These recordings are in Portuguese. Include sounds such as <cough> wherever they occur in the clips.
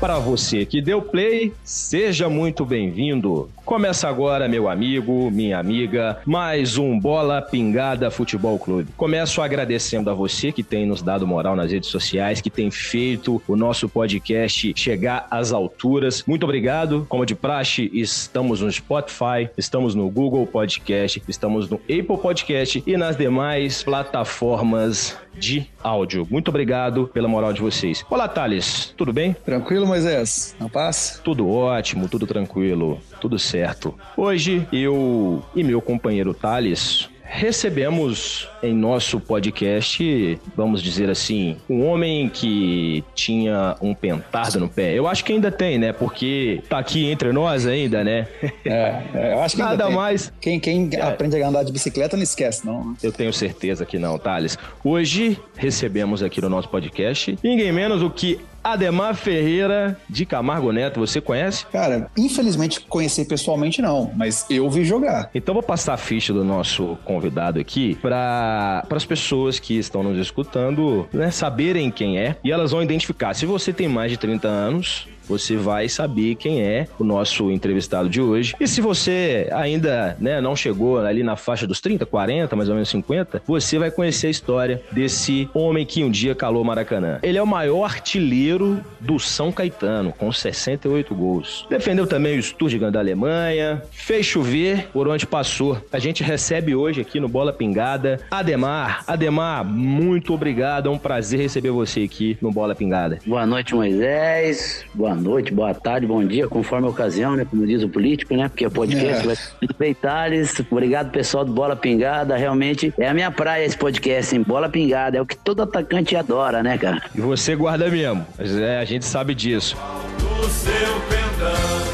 Para você que deu play, seja muito bem-vindo. Começa agora, meu amigo, minha amiga, mais um Bola Pingada Futebol Clube. Começo agradecendo a você que tem nos dado moral nas redes sociais, que tem feito o nosso podcast chegar às alturas. Muito obrigado. Como de praxe, estamos no Spotify, estamos no Google Podcast, estamos no Apple Podcast e nas demais plataformas de áudio. Muito obrigado pela moral de vocês. Olá, Thales, tudo bem? Tranquilo, Moisés? Na paz? Tudo ótimo, tudo tranquilo, tudo certo. Hoje eu e meu companheiro Thales recebemos em nosso podcast, vamos dizer assim, um homem que tinha um pentardo no pé. Eu acho que ainda tem, né? Porque tá aqui entre nós ainda, né? É, é eu acho que nada mais. Quem, quem é. aprende a andar de bicicleta não esquece, não. Né? Eu tenho certeza que não, Thales. Hoje recebemos aqui no nosso podcast ninguém menos do que Ademar Ferreira de Camargo Neto, você conhece? Cara, infelizmente conheci pessoalmente não, mas eu vi jogar. Então vou passar a ficha do nosso convidado aqui para as pessoas que estão nos escutando né, saberem quem é e elas vão identificar. Se você tem mais de 30 anos, você vai saber quem é o nosso entrevistado de hoje. E se você ainda né, não chegou ali na faixa dos 30, 40, mais ou menos 50, você vai conhecer a história desse homem que um dia calou Maracanã. Ele é o maior artilheiro do São Caetano, com 68 gols. Defendeu também o Sturgegan da Alemanha, fez chover por onde passou. A gente recebe hoje aqui no Bola Pingada Ademar. Ademar, muito obrigado. É um prazer receber você aqui no Bola Pingada. Boa noite, Moisés. Boa noite, boa tarde, bom dia, conforme a ocasião, né? Como diz o político, né? Porque é podcast. É. Vai... Thales, obrigado pessoal do Bola Pingada. Realmente é a minha praia esse podcast, hein? Bola Pingada. É o que todo atacante adora, né, cara? E você guarda mesmo. É, a gente sabe disso. Do seu pendão.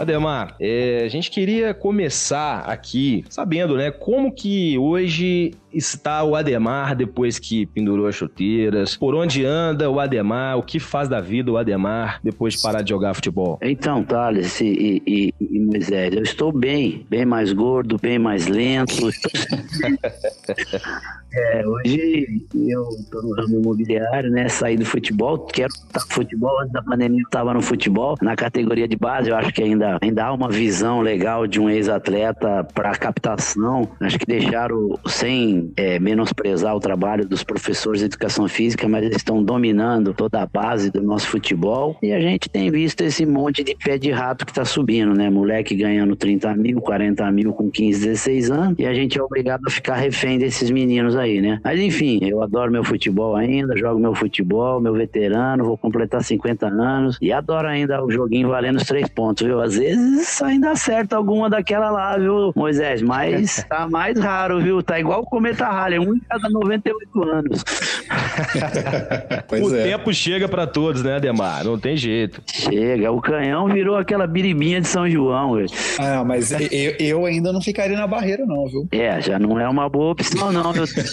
Ademar, é, a gente queria começar aqui sabendo, né, como que hoje está o Ademar depois que pendurou as chuteiras? Por onde anda o Ademar? O que faz da vida o Ademar depois de parar de jogar futebol? Então, Thales e, e, e Moisés, eu estou bem, bem mais gordo, bem mais lento. <laughs> É, hoje eu tô no ramo imobiliário, né? Saí do futebol, quero estar no futebol. Antes da pandemia eu estava no futebol, na categoria de base. Eu acho que ainda, ainda há uma visão legal de um ex-atleta para captação. Acho que deixaram sem é, menosprezar o trabalho dos professores de educação física, mas eles estão dominando toda a base do nosso futebol. E a gente tem visto esse monte de pé de rato que está subindo, né? Moleque ganhando 30 mil, 40 mil com 15, 16 anos. E a gente é obrigado a ficar refém desses meninos aí, né? Mas enfim, eu adoro meu futebol ainda, jogo meu futebol, meu veterano, vou completar 50 anos e adoro ainda o joguinho valendo os três pontos, viu? Às vezes ainda acerta alguma daquela lá, viu, Moisés? Mas <laughs> tá mais raro, viu? Tá igual o Cometa Halley, um em cada 98 anos. <laughs> o é. tempo chega para todos, né, Ademar? Não tem jeito. Chega, o canhão virou aquela biribinha de São João, velho. Ah, mas eu, eu ainda não ficaria na barreira, não, viu? É, já não é uma boa opção, não, viu? <laughs>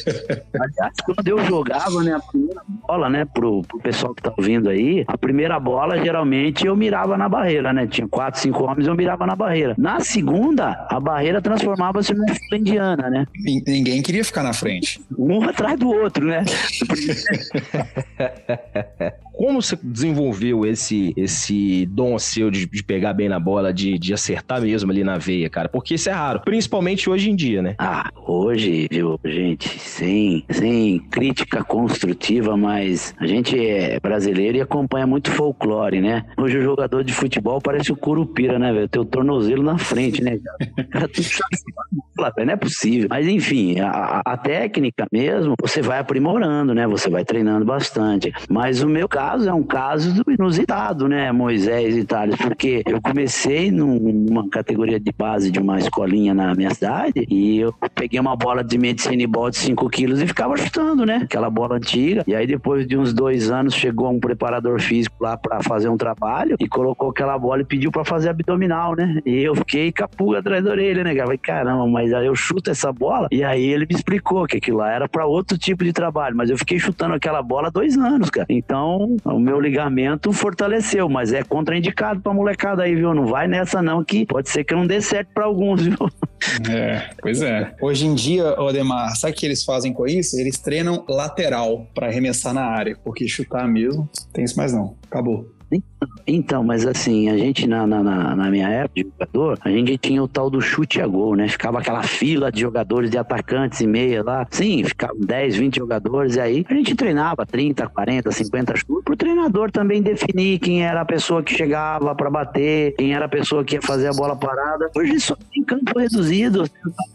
Aliás, quando eu jogava, né, a primeira bola, né, pro, pro pessoal que tá ouvindo aí, a primeira bola, geralmente, eu mirava na barreira, né? Tinha quatro, cinco homens, eu mirava na barreira. Na segunda, a barreira transformava-se numa fila indiana, né? Ninguém queria ficar na frente. Um atrás do outro, né? <laughs> Como você desenvolveu esse, esse dom seu de, de pegar bem na bola, de, de acertar mesmo ali na veia, cara? Porque isso é raro, principalmente hoje em dia, né? Ah, hoje, viu, gente, sem, sem crítica construtiva, mas a gente é brasileiro e acompanha muito folclore, né? Hoje o jogador de futebol parece o Curupira, né, velho? Tem o tornozelo na frente, né? Cara, <laughs> sabe, não é possível. Mas enfim, a, a técnica mesmo, você vai aprimorando, né? Você vai treinando bastante. Mas o meu caso, é um caso inusitado, né, Moisés e Thales, porque eu comecei numa categoria de base de uma escolinha na minha cidade e eu peguei uma bola de medicina e ball de 5 quilos e ficava chutando, né? Aquela bola antiga. E aí depois de uns dois anos chegou um preparador físico lá para fazer um trabalho e colocou aquela bola e pediu para fazer abdominal, né? E eu fiquei capuga atrás da orelha, né? Eu falei, caramba, mas aí eu chuto essa bola. E aí ele me explicou que aquilo lá era para outro tipo de trabalho, mas eu fiquei chutando aquela bola dois anos, cara. Então o meu ligamento fortaleceu, mas é contraindicado pra molecada aí, viu? Não vai nessa não, que pode ser que não dê certo para alguns, <laughs> viu? É, pois é. Hoje em dia, Odemar, sabe o que eles fazem com isso? Eles treinam lateral para arremessar na área, porque chutar mesmo, tem isso mais não. Acabou. Então, mas assim, a gente na, na, na, minha época de jogador, a gente tinha o tal do chute a gol, né? Ficava aquela fila de jogadores, de atacantes e meia lá. Sim, ficavam 10, 20 jogadores, e aí a gente treinava 30, 40, 50 chutes, pro treinador também definir quem era a pessoa que chegava para bater, quem era a pessoa que ia fazer a bola parada. Hoje só tem campo reduzido.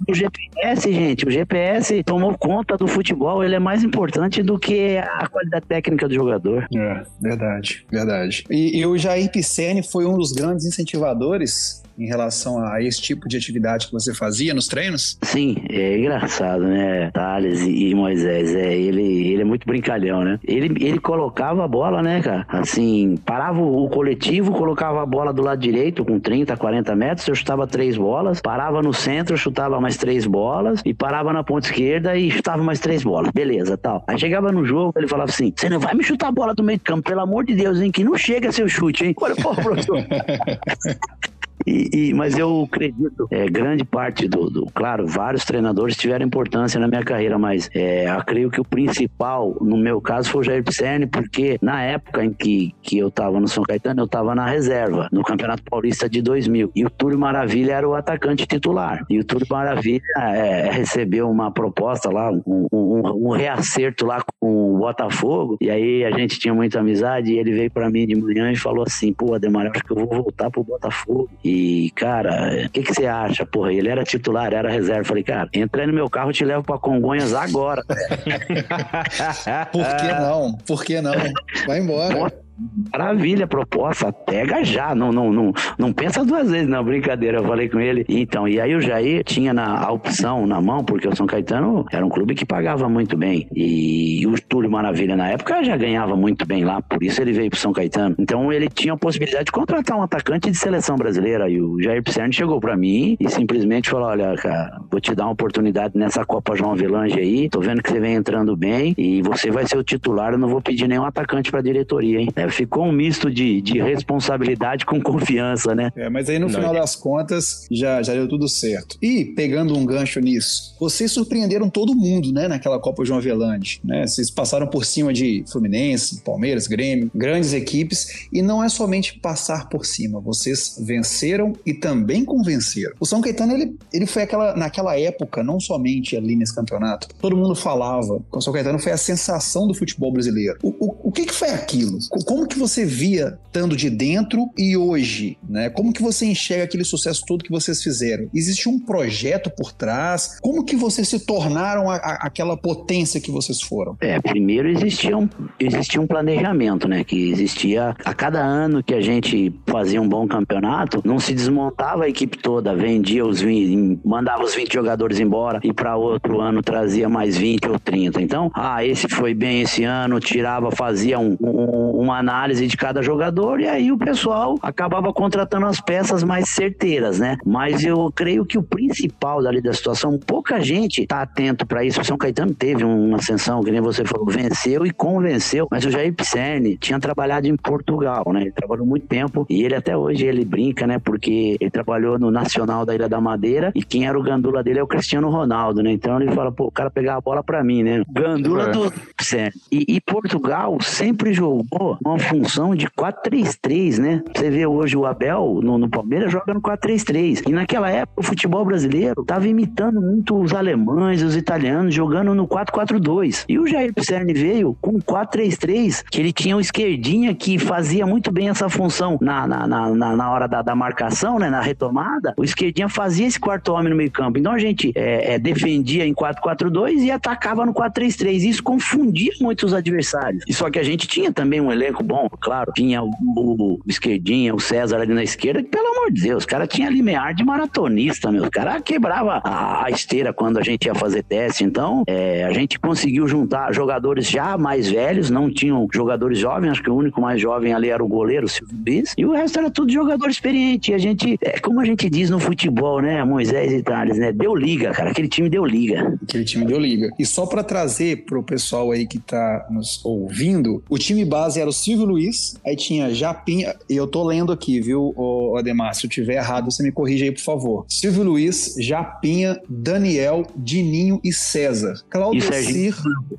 O GPS, gente, o GPS tomou conta do futebol, ele é mais importante do que a qualidade técnica do jogador. É, verdade, verdade. E, e o Jair Pisserni foi um dos grandes incentivadores em relação a esse tipo de atividade que você fazia nos treinos? Sim, é engraçado, né? Thales e Moisés, é, ele, ele é muito brincalhão, né? Ele, ele colocava a bola, né, cara? Assim, parava o coletivo, colocava a bola do lado direito com 30, 40 metros, eu chutava três bolas, parava no centro, chutava mais três bolas e parava na ponta esquerda e chutava mais três bolas. Beleza, tal. Aí chegava no jogo, ele falava assim: "Você não vai me chutar a bola do meio de campo, pelo amor de Deus, hein, que não chega seu chute, hein?" Olha, pô, professor. <laughs> E, e, mas eu acredito, é, grande parte do, do, Claro, vários treinadores tiveram importância na minha carreira, mas é, eu creio que o principal, no meu caso, foi o Jair Pisserni, porque na época em que, que eu estava no São Caetano, eu estava na reserva, no Campeonato Paulista de 2000. E o Túlio Maravilha era o atacante titular. E o Túlio Maravilha é, recebeu uma proposta lá, um, um, um, reacerto lá com o Botafogo. E aí a gente tinha muita amizade. E ele veio para mim de manhã e falou assim: pô, Ademar, acho que eu vou voltar pro Botafogo. E, cara, o que, que você acha? Porra, ele era titular, era reserva. Falei, cara, entra no meu carro e te levo pra Congonhas agora. <laughs> Por que não? Por que não? Vai embora. Maravilha, proposta, pega já, não, não, não, não pensa duas vezes, não, brincadeira, eu falei com ele. Então, e aí o Jair tinha na, a opção na mão, porque o São Caetano era um clube que pagava muito bem, e o Túlio Maravilha na época já ganhava muito bem lá, por isso ele veio pro São Caetano. Então ele tinha a possibilidade de contratar um atacante de seleção brasileira, e o Jair Pisserni chegou para mim e simplesmente falou, olha, cara, vou te dar uma oportunidade nessa Copa João Avelange aí, tô vendo que você vem entrando bem, e você vai ser o titular, eu não vou pedir nenhum atacante pra diretoria, hein? É, ficou um misto de, de responsabilidade com confiança, né? É, mas aí no Não, final é. das contas já, já deu tudo certo. E pegando um gancho nisso, vocês surpreenderam todo mundo, né, naquela Copa João Avelange, né? Vocês passaram por cima de Fluminense, Palmeiras, Grêmio, grandes equipes, e não é somente passar por cima, vocês venceram e também convenceram. O São Caetano, ele, ele foi aquela, naquela época, não somente ali nesse campeonato, todo mundo falava que o São Caetano foi a sensação do futebol brasileiro. O, o, o que, que foi aquilo? Como que você via estando de dentro e hoje, né? Como que você enxerga aquele sucesso todo que vocês fizeram? Existe um projeto por trás? Como que vocês se tornaram a, a, aquela potência que vocês foram? É, primeiro existia um, existia um planejamento, né? Que existia a cada ano que a gente fazia um bom campeonato, não se desmontava a equipe toda, vendia os 20, mandava os 20 jogadores embora e para outro ano trazia mais 20 ou 30. Então, ah, esse foi bem esse ano, tirava, fazia um, um, uma análise de cada jogador e aí o pessoal acabava contratando as peças mais certeiras, né? Mas eu creio que o principal dali da situação, pouca gente tá atento para isso. O São Caetano teve uma ascensão, que nem você falou, venceu e convenceu, mas o Jair Pisserni tinha trabalhado em Portugal, né? Ele trabalhou muito tempo e ele até hoje ele brinca, né? Porque ele trabalhou no Nacional da Ilha da Madeira e quem era o gandula dele é o Cristiano Ronaldo, né? Então ele fala, pô, o cara pegar a bola para mim, né? Gandula é. do Pisserni. E, e Portugal sempre jogou uma função de 4-3-3, né? Você vê hoje o Abel no, no Palmeiras joga no 4-3-3. E naquela época o futebol brasileiro estava imitando muito os alemães, os italianos, jogando no 4-4-2. E o Jair Pisserni veio com 4-3-3, que ele tinha o esquerdinha que fazia muito bem essa função na, na, na, na hora da, da marcação, né? Na retomada. O esquerdinha fazia esse quarto homem no meio campo. Então a gente é, é, defendia em 4-4-2 e atacava no 4-3-3. Isso confundia muito os adversários. E só que a gente tinha também um elenco elenco bom, claro. Tinha o, o, esquerdinha, o César ali na esquerda, que, pelo amor de Deus, os cara tinha limiar de maratonista, meu. Os cara quebrava a, a, esteira quando a gente ia fazer teste. Então, é, a gente conseguiu juntar jogadores já mais velhos, não tinham jogadores jovens, acho que o único mais jovem ali era o goleiro, o Silvio Bis, e o resto era tudo jogador experiente. E a gente, é, como a gente diz no futebol, né, Moisés e Thales, né, deu liga, cara. Aquele time deu liga. Aquele time deu liga. E só para trazer pro pessoal aí que tá nos ouvindo, o time base era o Silvio Luiz, aí tinha Japinha, e eu tô lendo aqui, viu, Ademar? Se eu tiver errado, você me corrige aí, por favor. Silvio Luiz, Japinha, Daniel, Dininho e César. Claudecir.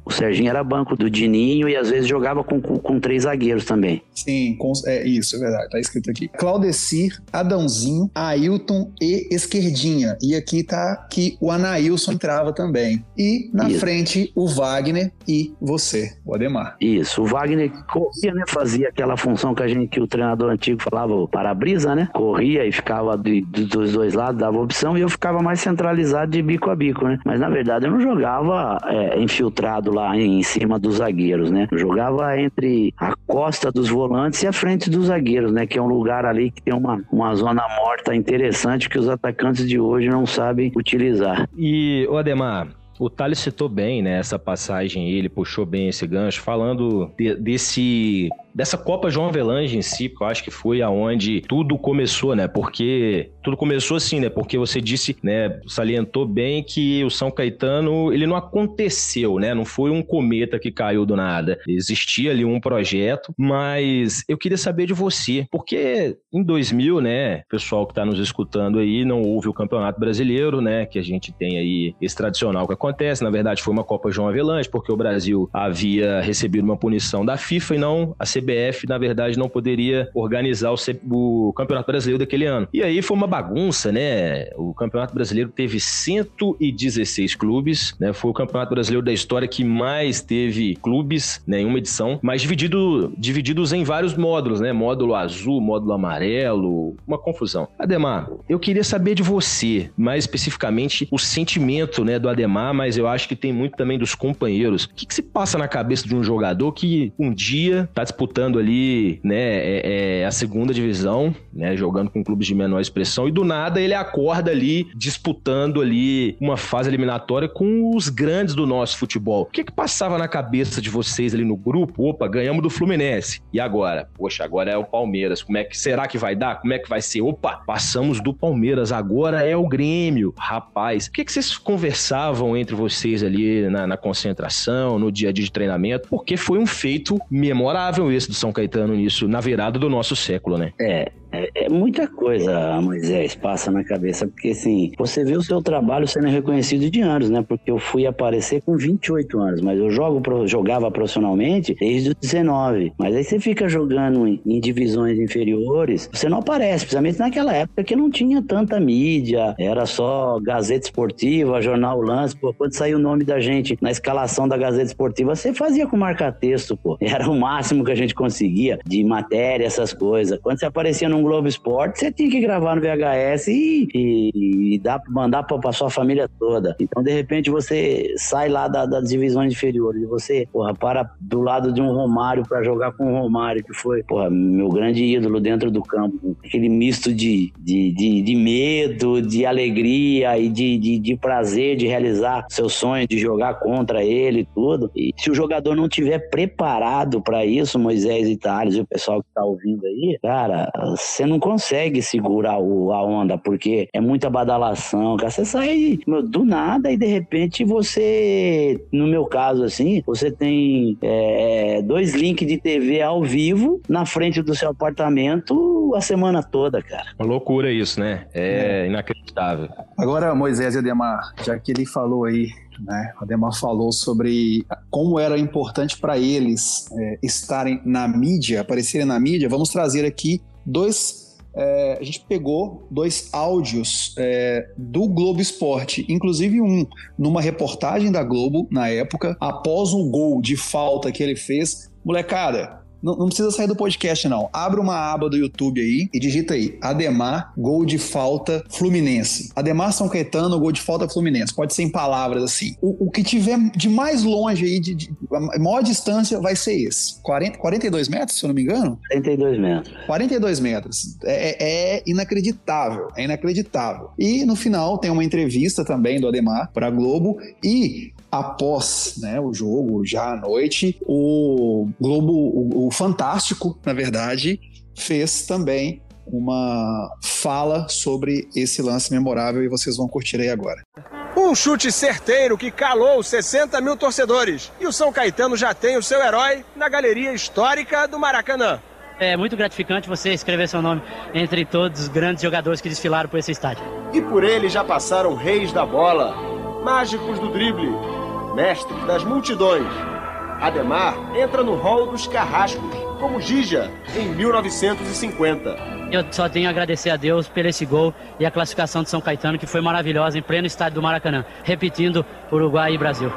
O Serginho era banco do Dininho e às vezes jogava com, com, com três zagueiros também. Sim, com, é isso, é verdade, tá escrito aqui. Claudecir, Adãozinho, Ailton e Esquerdinha. E aqui tá que o Anailson entrava também. E na isso. frente o Wagner e você, o Ademar. Isso, o Wagner corria, né? Fazia aquela função que a gente, que o treinador antigo falava, para-brisa, né? Corria e ficava de, de, dos dois lados, dava opção, e eu ficava mais centralizado de bico a bico, né? Mas na verdade eu não jogava é, infiltrado lá em cima dos zagueiros, né? Eu jogava entre a costa dos volantes e a frente dos zagueiros, né? Que é um lugar ali que tem uma, uma zona morta interessante que os atacantes de hoje não sabem utilizar. E, o Ademar, o Thales citou bem, né, essa passagem, ele puxou bem esse gancho, falando de, desse dessa Copa João Avelange em si, eu acho que foi aonde tudo começou, né? Porque tudo começou assim, né? Porque você disse, né, salientou bem que o São Caetano, ele não aconteceu, né? Não foi um cometa que caiu do nada. Existia ali um projeto, mas eu queria saber de você, porque em 2000, né, pessoal que tá nos escutando aí, não houve o Campeonato Brasileiro, né, que a gente tem aí esse tradicional que acontece, na verdade foi uma Copa João Avelange, porque o Brasil havia recebido uma punição da FIFA e não a CBF CBF, na verdade, não poderia organizar o, C... o Campeonato Brasileiro daquele ano. E aí foi uma bagunça, né? O Campeonato Brasileiro teve 116 clubes, né? Foi o Campeonato Brasileiro da história que mais teve clubes, né, em uma edição, mas dividido, divididos em vários módulos, né? Módulo azul, módulo amarelo, uma confusão. Ademar, eu queria saber de você, mais especificamente, o sentimento, né, do Ademar, mas eu acho que tem muito também dos companheiros. O que, que se passa na cabeça de um jogador que um dia tá disputando disputando ali, né, é, é a segunda divisão, né, jogando com clubes de menor expressão, e do nada ele acorda ali disputando ali uma fase eliminatória com os grandes do nosso futebol. O que que passava na cabeça de vocês ali no grupo? Opa, ganhamos do Fluminense. E agora? Poxa, agora é o Palmeiras. Como é que será que vai dar? Como é que vai ser? Opa, passamos do Palmeiras, agora é o Grêmio. Rapaz, o que que vocês conversavam entre vocês ali na, na concentração, no dia a dia de treinamento? Porque foi um feito memorável esse do São Caetano nisso, na virada do nosso século, né? É, é, é, muita coisa, Moisés, passa na cabeça, porque assim, você vê o seu trabalho sendo reconhecido de anos, né? Porque eu fui aparecer com 28 anos, mas eu jogo, jogava profissionalmente desde os 19. Mas aí você fica jogando em, em divisões inferiores, você não aparece, principalmente naquela época que não tinha tanta mídia, era só Gazeta Esportiva, Jornal Lance, pô, quando saiu o nome da gente na escalação da Gazeta Esportiva, você fazia com marca-texto, pô. Era o máximo que a gente conseguia de matéria, essas coisas. Quando você aparecia num Globo Esporte, você tinha que gravar no VHS e, e, e dá, mandar para sua família toda. Então, de repente, você sai lá da, das divisões inferiores e você, porra, para do lado de um Romário para jogar com o Romário, que foi, porra, meu grande ídolo dentro do campo. Aquele misto de, de, de, de medo, de alegria e de, de, de prazer de realizar seu sonho, de jogar contra ele e tudo. E se o jogador não tiver preparado para isso, Moisés e Thales e o pessoal que tá ouvindo aí, cara, você não consegue segurar o, a onda, porque é muita badalação, cara. Você sai meu, do nada e de repente você, no meu caso assim, você tem é, dois links de TV ao vivo na frente do seu apartamento a semana toda, cara. Uma loucura isso, né? É, é. inacreditável. Agora, Moisés e Ademar, já que ele falou aí né? O Ademar falou sobre como era importante para eles é, estarem na mídia, aparecerem na mídia. Vamos trazer aqui dois. É, a gente pegou dois áudios é, do Globo Esporte, inclusive um numa reportagem da Globo na época, após um gol de falta que ele fez. Molecada, não, não, precisa sair do podcast, não. Abre uma aba do YouTube aí e digita aí: Ademar, gol de falta Fluminense. Ademar São Caetano, gol de falta Fluminense. Pode ser em palavras assim. O, o que tiver de mais longe aí, de, de, a maior distância, vai ser esse. 40, 42 metros, se eu não me engano? 42 metros. 42 metros. É, é inacreditável. É inacreditável. E no final tem uma entrevista também do Ademar para Globo e após né, o jogo, já à noite, o Globo, o, o Fantástico, na verdade, fez também uma fala sobre esse lance memorável e vocês vão curtir aí agora. Um chute certeiro que calou 60 mil torcedores. E o São Caetano já tem o seu herói na galeria histórica do Maracanã. É muito gratificante você escrever seu nome entre todos os grandes jogadores que desfilaram por esse estádio. E por ele já passaram reis da bola, mágicos do drible, mestres das multidões. Ademar entra no hall dos carrascos, como Gija, em 1950. Eu só tenho a agradecer a Deus por esse gol e a classificação de São Caetano, que foi maravilhosa, em pleno estádio do Maracanã. Repetindo, Uruguai e Brasil.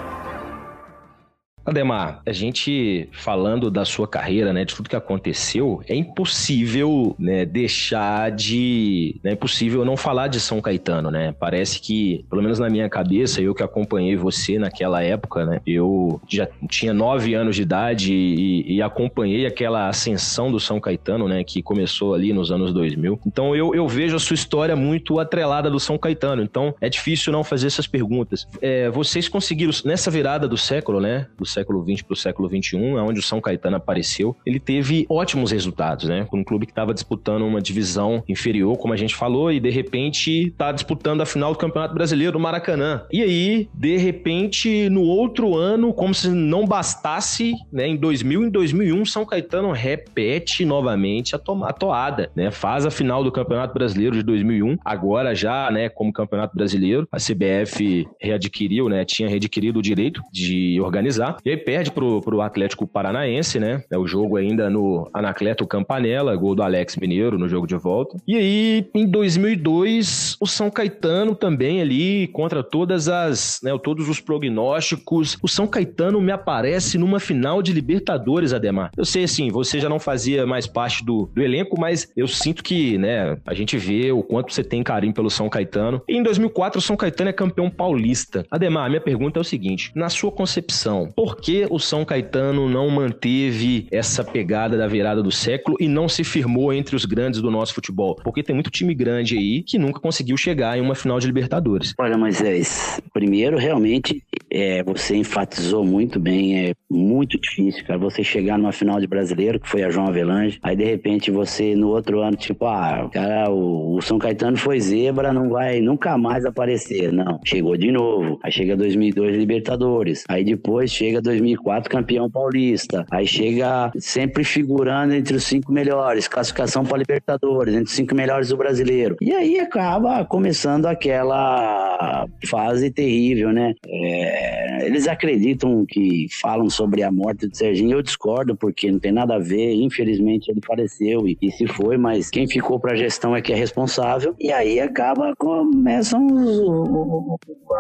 Ademar, a gente falando da sua carreira, né, de tudo que aconteceu, é impossível, né, deixar de, né, é impossível não falar de São Caetano, né? Parece que, pelo menos na minha cabeça, eu que acompanhei você naquela época, né, eu já tinha nove anos de idade e, e acompanhei aquela ascensão do São Caetano, né, que começou ali nos anos 2000. Então eu, eu vejo a sua história muito atrelada do São Caetano. Então é difícil não fazer essas perguntas. É, vocês conseguiram nessa virada do século, né, século XX para o século XXI, onde o São Caetano apareceu, ele teve ótimos resultados, né? Com um clube que estava disputando uma divisão inferior, como a gente falou, e de repente está disputando a final do Campeonato Brasileiro do Maracanã. E aí, de repente, no outro ano, como se não bastasse, né? Em 2000 e em 2001, São Caetano repete novamente a, a toada, né? Faz a final do Campeonato Brasileiro de 2001, agora já, né? Como Campeonato Brasileiro, a CBF readquiriu, né? Tinha readquirido o direito de organizar. E aí perde pro, pro Atlético Paranaense, né? É o jogo ainda no Anacleto Campanella, gol do Alex Mineiro no jogo de volta. E aí, em 2002, o São Caetano também ali, contra todas as, né, todos os prognósticos, o São Caetano me aparece numa final de Libertadores, Ademar. Eu sei, assim, você já não fazia mais parte do, do elenco, mas eu sinto que, né, a gente vê o quanto você tem carinho pelo São Caetano. E em 2004, o São Caetano é campeão paulista. Ademar, minha pergunta é o seguinte, na sua concepção, por por que o São Caetano não manteve essa pegada da virada do século e não se firmou entre os grandes do nosso futebol? Porque tem muito time grande aí que nunca conseguiu chegar em uma final de Libertadores. Olha, Moisés, primeiro, realmente, é, você enfatizou muito bem, é muito difícil, cara, você chegar numa final de brasileiro, que foi a João Avelange, aí de repente você no outro ano, tipo, ah, cara, o, o São Caetano foi zebra, não vai nunca mais aparecer. Não, chegou de novo. Aí chega 2002 Libertadores. Aí depois chega 2004 campeão paulista. Aí chega sempre figurando entre os cinco melhores, classificação para Libertadores, entre os cinco melhores do brasileiro. E aí acaba começando aquela fase terrível, né? É, eles acreditam que falam sobre a morte do Serginho. Eu discordo, porque não tem nada a ver. Infelizmente ele faleceu e, e se foi, mas quem ficou para a gestão é que é responsável. E aí acaba, começam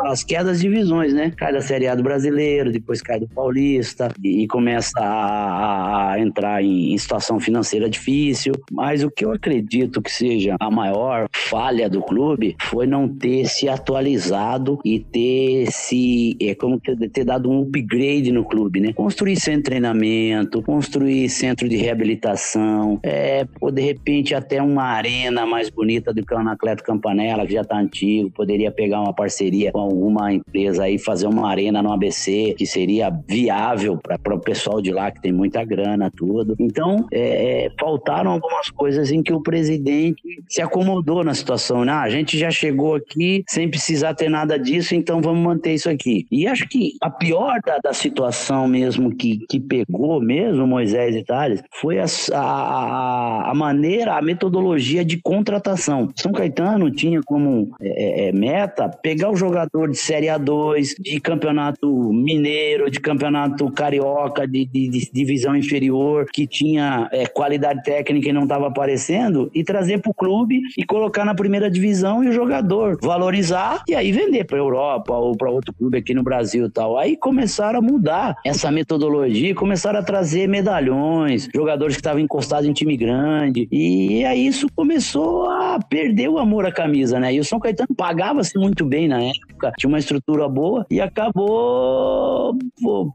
as quedas de visões, né? Cai da Série A do brasileiro, depois cai do Paulista e, começa a, a entrar em, em, situação financeira difícil. Mas o que eu acredito que seja a maior falha do clube foi não ter se atualizado e ter se é como ter dado um upgrade no clube, né? Construir centro de treinamento, construir centro de reabilitação, é, ou de repente até uma arena mais bonita do que o Anacleto Campanella, que já tá antigo, poderia pegar uma parceria com alguma empresa aí, fazer uma arena no ABC, que seria viável para o pessoal de lá que tem muita grana, tudo. Então, é, é, faltaram algumas coisas em que o presidente se acomodou na situação. Né? Ah, a gente já chegou aqui sem precisar ter nada disso, então vamos manter isso aqui. E acho que a pior da, da situação mesmo que, que pegou mesmo Moisés e Tales foi a, a, a maneira, a metodologia de contratação. São Caetano tinha como é, é, meta pegar o jogador de Série A2, de campeonato mineiro, de campeonato carioca de, de, de divisão inferior, que tinha é, qualidade técnica e não estava aparecendo, e trazer para o clube e colocar na primeira divisão e o jogador valorizar e aí vender para Europa ou para outro clube aqui no Brasil. e tal. Aí começaram a mudar essa metodologia, começaram a trazer medalhões, jogadores que estavam encostados em time grande. E aí isso começou a perder o amor à camisa, né? E o São Caetano pagava-se muito bem na época, tinha uma estrutura boa e acabou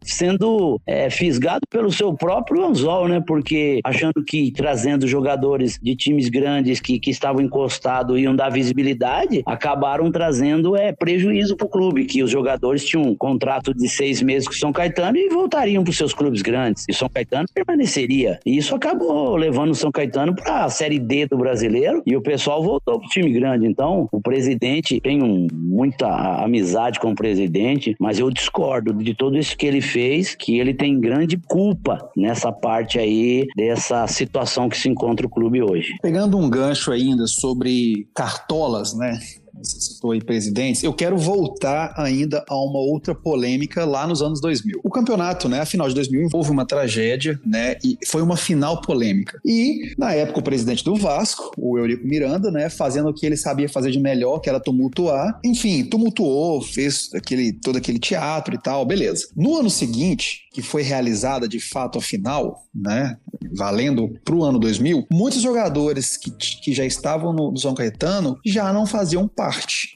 sendo é, fisgado pelo seu próprio anzol, né? Porque achando que trazendo jogadores de times grandes que, que estavam encostados iam dar visibilidade, acabaram trazendo é, prejuízo para o clube, que os jogadores tinham um contrato de seis meses com o São Caetano e voltariam para seus clubes grandes. E o São Caetano permaneceria. E isso acabou levando o São Caetano para a Série D do brasileiro e o pessoal voltou para o time grande. Então, o presidente, tenho muita amizade com o presidente, mas eu discordo de tudo isso que ele fez, que ele tem grande culpa nessa parte aí dessa situação que se encontra o clube hoje. Pegando um gancho ainda sobre cartolas, né? Você citou aí presidentes, eu quero voltar ainda a uma outra polêmica lá nos anos 2000. O campeonato, né, a final de 2000 houve uma tragédia, né, e foi uma final polêmica. E, na época, o presidente do Vasco, o Eurico Miranda, né, fazendo o que ele sabia fazer de melhor, que era tumultuar, enfim, tumultuou, fez aquele, todo aquele teatro e tal, beleza. No ano seguinte, que foi realizada de fato a final, né, valendo para o ano 2000, muitos jogadores que, que já estavam no, no São Caetano já não faziam parte.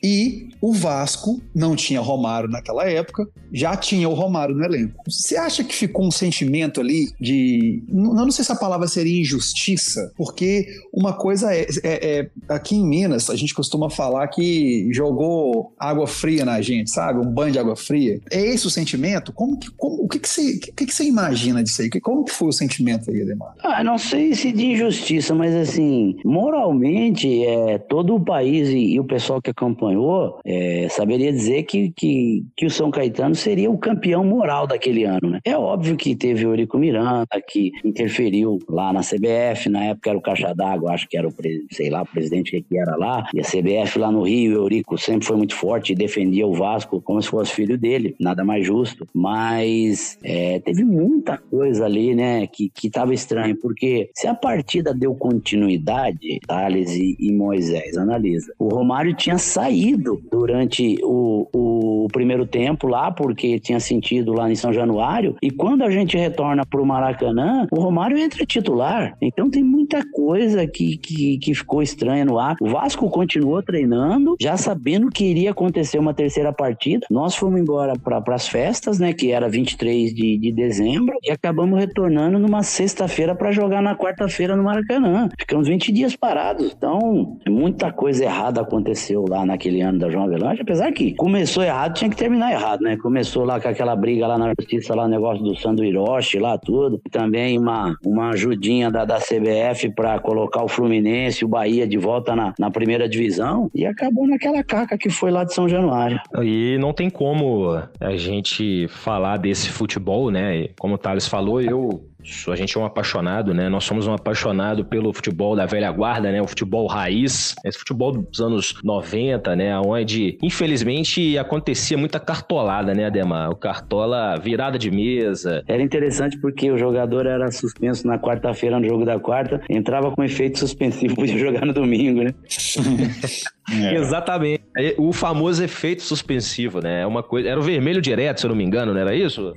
E o Vasco não tinha Romário naquela época, já tinha o Romário no elenco. Você acha que ficou um sentimento ali de. Não, não sei se a palavra seria injustiça, porque uma coisa é, é, é, Aqui em Minas, a gente costuma falar que jogou água fria na gente, sabe? Um banho de água fria. É esse o sentimento? Como como, o que, que, você, que, que você imagina disso aí? Como que foi o sentimento aí, Ademar? Ah, não sei se de injustiça, mas assim, moralmente, é, todo o país e, e o pessoal que acompanhou é, saberia dizer que, que, que o São Caetano seria o campeão moral daquele ano, né? É óbvio que teve o Eurico Miranda, que interferiu lá na CBF, na época era o Caixa d'Água, acho que era o, sei lá, o presidente que era lá, e a CBF lá no Rio, o Eurico sempre foi muito forte e defendia o Vasco como se fosse filho dele, nada mais justo, mas é, teve muita coisa ali, né, que, que tava estranho, porque se a partida deu continuidade, Thales e, e Moisés, analisa, o Romário tinha saído durante o, o primeiro tempo lá, porque tinha sentido lá em São Januário, e quando a gente retorna pro Maracanã, o Romário entra titular. Então tem muita coisa que, que, que ficou estranha no ar. O Vasco continuou treinando, já sabendo que iria acontecer uma terceira partida. Nós fomos embora para as festas, né, que era 23 de, de dezembro, e acabamos retornando numa sexta-feira para jogar na quarta-feira no Maracanã. Ficamos 20 dias parados. Então, muita coisa errada aconteceu lá naquele ano da João Avelange, apesar que começou errado, tinha que terminar errado, né? Começou lá com aquela briga lá na justiça, lá o negócio do Sandro Hiroshi, lá tudo. Também uma, uma ajudinha da, da CBF para colocar o Fluminense o Bahia de volta na, na primeira divisão. E acabou naquela caca que foi lá de São Januário. E não tem como a gente falar desse futebol, né? Como o Thales falou, eu a gente é um apaixonado, né? Nós somos um apaixonado pelo futebol da velha guarda, né? O futebol raiz, esse futebol dos anos 90, né? Onde, infelizmente, acontecia muita cartolada, né, Ademar? O cartola virada de mesa. Era interessante porque o jogador era suspenso na quarta-feira no jogo da quarta, entrava com efeito suspensivo, <laughs> podia jogar no domingo, né? <laughs> É. Exatamente. O famoso efeito suspensivo, né? É uma coisa. Era o vermelho direto, se eu não me engano, não era isso?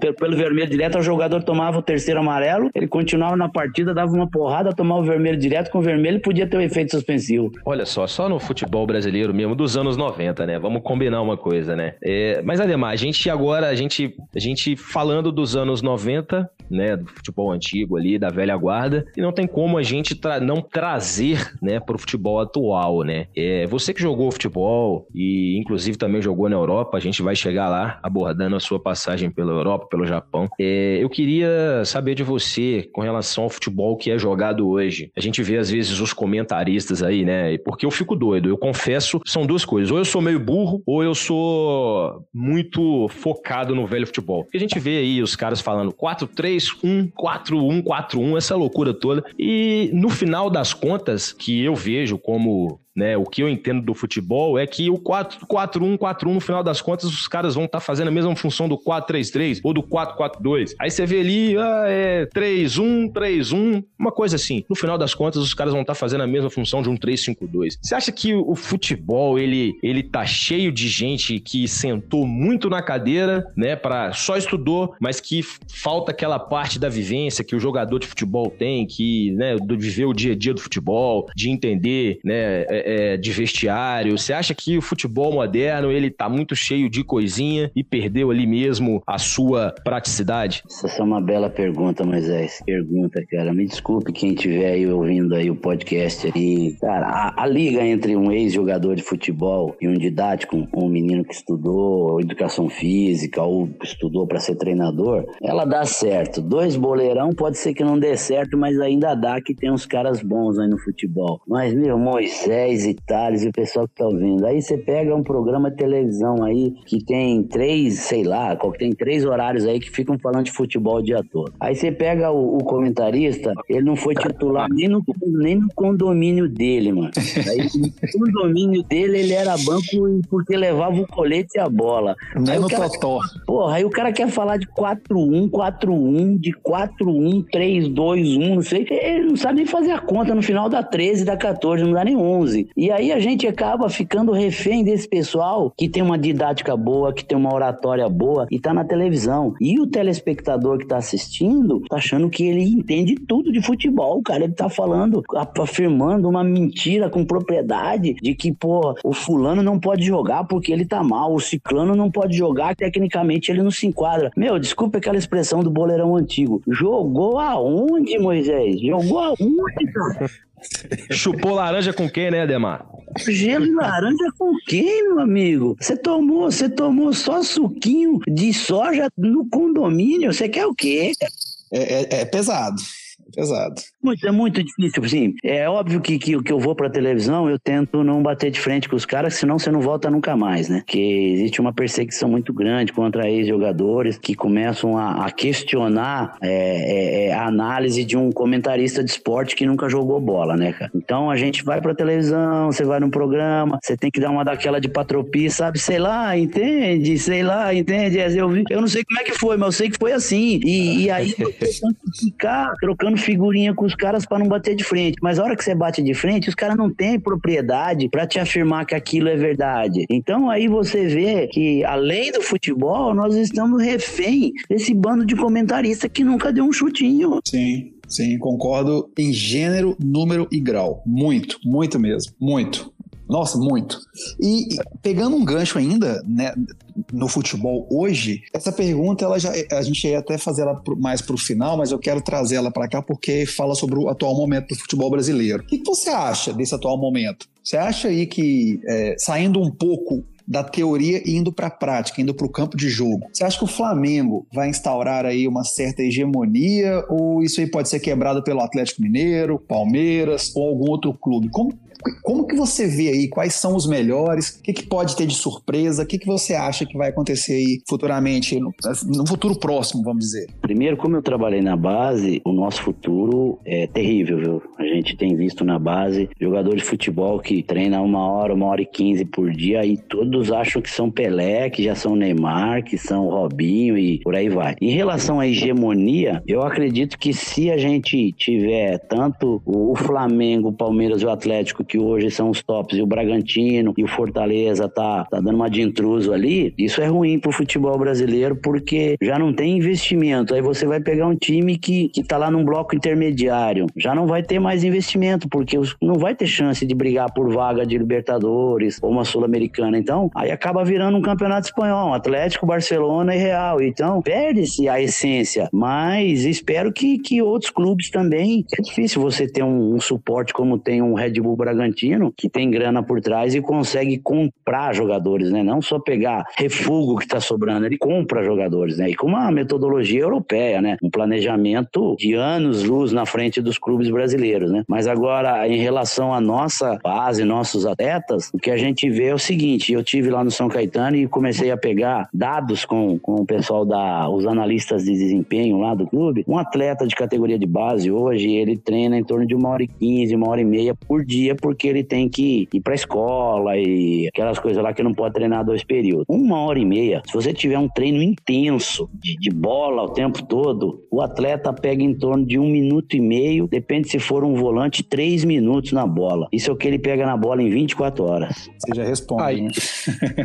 Pelo, pelo vermelho direto, o jogador tomava o terceiro amarelo, ele continuava na partida, dava uma porrada, tomava o vermelho direto, com o vermelho podia ter um efeito suspensivo. Olha só, só no futebol brasileiro mesmo, dos anos 90, né? Vamos combinar uma coisa, né? É, mas Ademar, a gente agora, a gente, a gente falando dos anos 90, né? Do futebol antigo ali, da velha guarda, e não tem como a gente tra não trazer, né, pro futebol atual, né? É, você que jogou futebol e inclusive também jogou na Europa, a gente vai chegar lá abordando a sua passagem pela Europa, pelo Japão. É, eu queria saber de você com relação ao futebol que é jogado hoje. A gente vê às vezes os comentaristas aí, né? Porque eu fico doido. Eu confesso, são duas coisas. Ou eu sou meio burro, ou eu sou muito focado no velho futebol. Porque a gente vê aí os caras falando 4-3-1, 4-1, 4-1, essa loucura toda. E no final das contas, que eu vejo como né? O que eu entendo do futebol é que o 4-1, 4-1, no final das contas, os caras vão estar tá fazendo a mesma função do 4-3-3 ou do 4-4-2. Aí você vê ali, ah, é 3-1, 3-1, uma coisa assim. No final das contas, os caras vão estar tá fazendo a mesma função de um 3-5-2. Você acha que o futebol, ele, ele tá cheio de gente que sentou muito na cadeira, né, para só estudou, mas que falta aquela parte da vivência que o jogador de futebol tem, que, né, de viver o dia a dia do futebol, de entender, né, é, é, de vestiário. Você acha que o futebol moderno, ele tá muito cheio de coisinha e perdeu ali mesmo a sua praticidade? Essa é uma bela pergunta, Moisés. Pergunta, cara. Me desculpe quem estiver aí ouvindo aí o podcast aí. Cara, a, a liga entre um ex-jogador de futebol e um didático, um menino que estudou educação física ou estudou para ser treinador, ela dá certo. Dois boleirão pode ser que não dê certo, mas ainda dá que tem uns caras bons aí no futebol. Mas, meu, Moisés e Thales e o pessoal que tá ouvindo. Aí você pega um programa de televisão aí que tem três, sei lá, tem três horários aí que ficam falando de futebol o dia todo. Aí você pega o, o comentarista, ele não foi titular nem no, nem no condomínio dele, mano. Aí, no condomínio dele, ele era banco porque levava o colete e a bola. Nem no totó. Porra, aí o cara quer falar de 4-1, 4-1, de 4-1, 3-2-1, não sei, ele não sabe nem fazer a conta no final da 13, da 14, não dá nem 11. E aí a gente acaba ficando refém desse pessoal que tem uma didática boa, que tem uma oratória boa e tá na televisão. E o telespectador que tá assistindo tá achando que ele entende tudo de futebol, cara. Ele tá falando, afirmando uma mentira com propriedade de que, pô, o fulano não pode jogar porque ele tá mal, o ciclano não pode jogar, tecnicamente ele não se enquadra. Meu, desculpa aquela expressão do boleirão antigo. Jogou aonde, Moisés? Jogou aonde, cara? Chupou laranja com quem, né, Ademar? Gelo e laranja com quem, meu amigo? Você tomou, você tomou só suquinho de soja no condomínio? Você quer o quê? É, é, é pesado pesado. Muito, é muito difícil, assim. É óbvio que, que, que eu vou pra televisão, eu tento não bater de frente com os caras, senão você não volta nunca mais, né? Porque existe uma perseguição muito grande contra ex-jogadores que começam a, a questionar é, é, é, a análise de um comentarista de esporte que nunca jogou bola, né, cara? Então a gente vai pra televisão, você vai num programa, você tem que dar uma daquela de patropia, sabe? Sei lá, entende? Sei lá, entende? Eu, vi, eu não sei como é que foi, mas eu sei que foi assim. E, e aí eu ficar trocando figurinha com os caras para não bater de frente. Mas a hora que você bate de frente, os caras não têm propriedade para te afirmar que aquilo é verdade. Então aí você vê que, além do futebol, nós estamos refém desse bando de comentarista que nunca deu um chutinho. Sim. Sim, concordo em gênero, número e grau. Muito, muito mesmo. Muito. Nossa, muito. E pegando um gancho ainda, né, no futebol hoje, essa pergunta ela já a gente ia até fazer ela mais para o final, mas eu quero trazer ela para cá porque fala sobre o atual momento do futebol brasileiro. O que você acha desse atual momento? Você acha aí que é, saindo um pouco da teoria e indo para a prática, indo para o campo de jogo. Você acha que o Flamengo vai instaurar aí uma certa hegemonia ou isso aí pode ser quebrado pelo Atlético Mineiro, Palmeiras ou algum outro clube? Como como que você vê aí? Quais são os melhores? O que, que pode ter de surpresa? O que, que você acha que vai acontecer aí futuramente, no, no, futuro próximo, vamos dizer? Primeiro, como eu trabalhei na base, o nosso futuro é terrível, viu? A gente tem visto na base jogadores de futebol que treinam uma hora, uma hora e quinze por dia e todos acham que são Pelé, que já são Neymar, que são Robinho e por aí vai. Em relação à hegemonia, eu acredito que se a gente tiver tanto o Flamengo, o Palmeiras e o Atlético que hoje são os tops, e o Bragantino e o Fortaleza tá, tá dando uma de intruso ali, isso é ruim pro futebol brasileiro porque já não tem investimento. Aí você vai pegar um time que, que tá lá num bloco intermediário, já não vai ter mais investimento, porque não vai ter chance de brigar por vaga de Libertadores ou uma Sul-Americana. Então, aí acaba virando um campeonato espanhol, Atlético, Barcelona e Real. Então, perde-se a essência. Mas espero que, que outros clubes também. É difícil você ter um, um suporte como tem um Red Bull Bragantino que tem grana por trás e consegue comprar jogadores, né? Não só pegar refúgio que está sobrando, ele compra jogadores, né? E com uma metodologia europeia, né? Um planejamento de anos luz na frente dos clubes brasileiros, né? Mas agora, em relação à nossa base, nossos atletas, o que a gente vê é o seguinte: eu tive lá no São Caetano e comecei a pegar dados com, com o pessoal da, os analistas de desempenho lá do clube. Um atleta de categoria de base hoje, ele treina em torno de uma hora e quinze, uma hora e meia por dia, por porque ele tem que ir pra escola e aquelas coisas lá que não pode treinar dois períodos. Uma hora e meia, se você tiver um treino intenso de, de bola o tempo todo, o atleta pega em torno de um minuto e meio, depende se for um volante, três minutos na bola. Isso é o que ele pega na bola em 24 horas. Você já responde. Aí,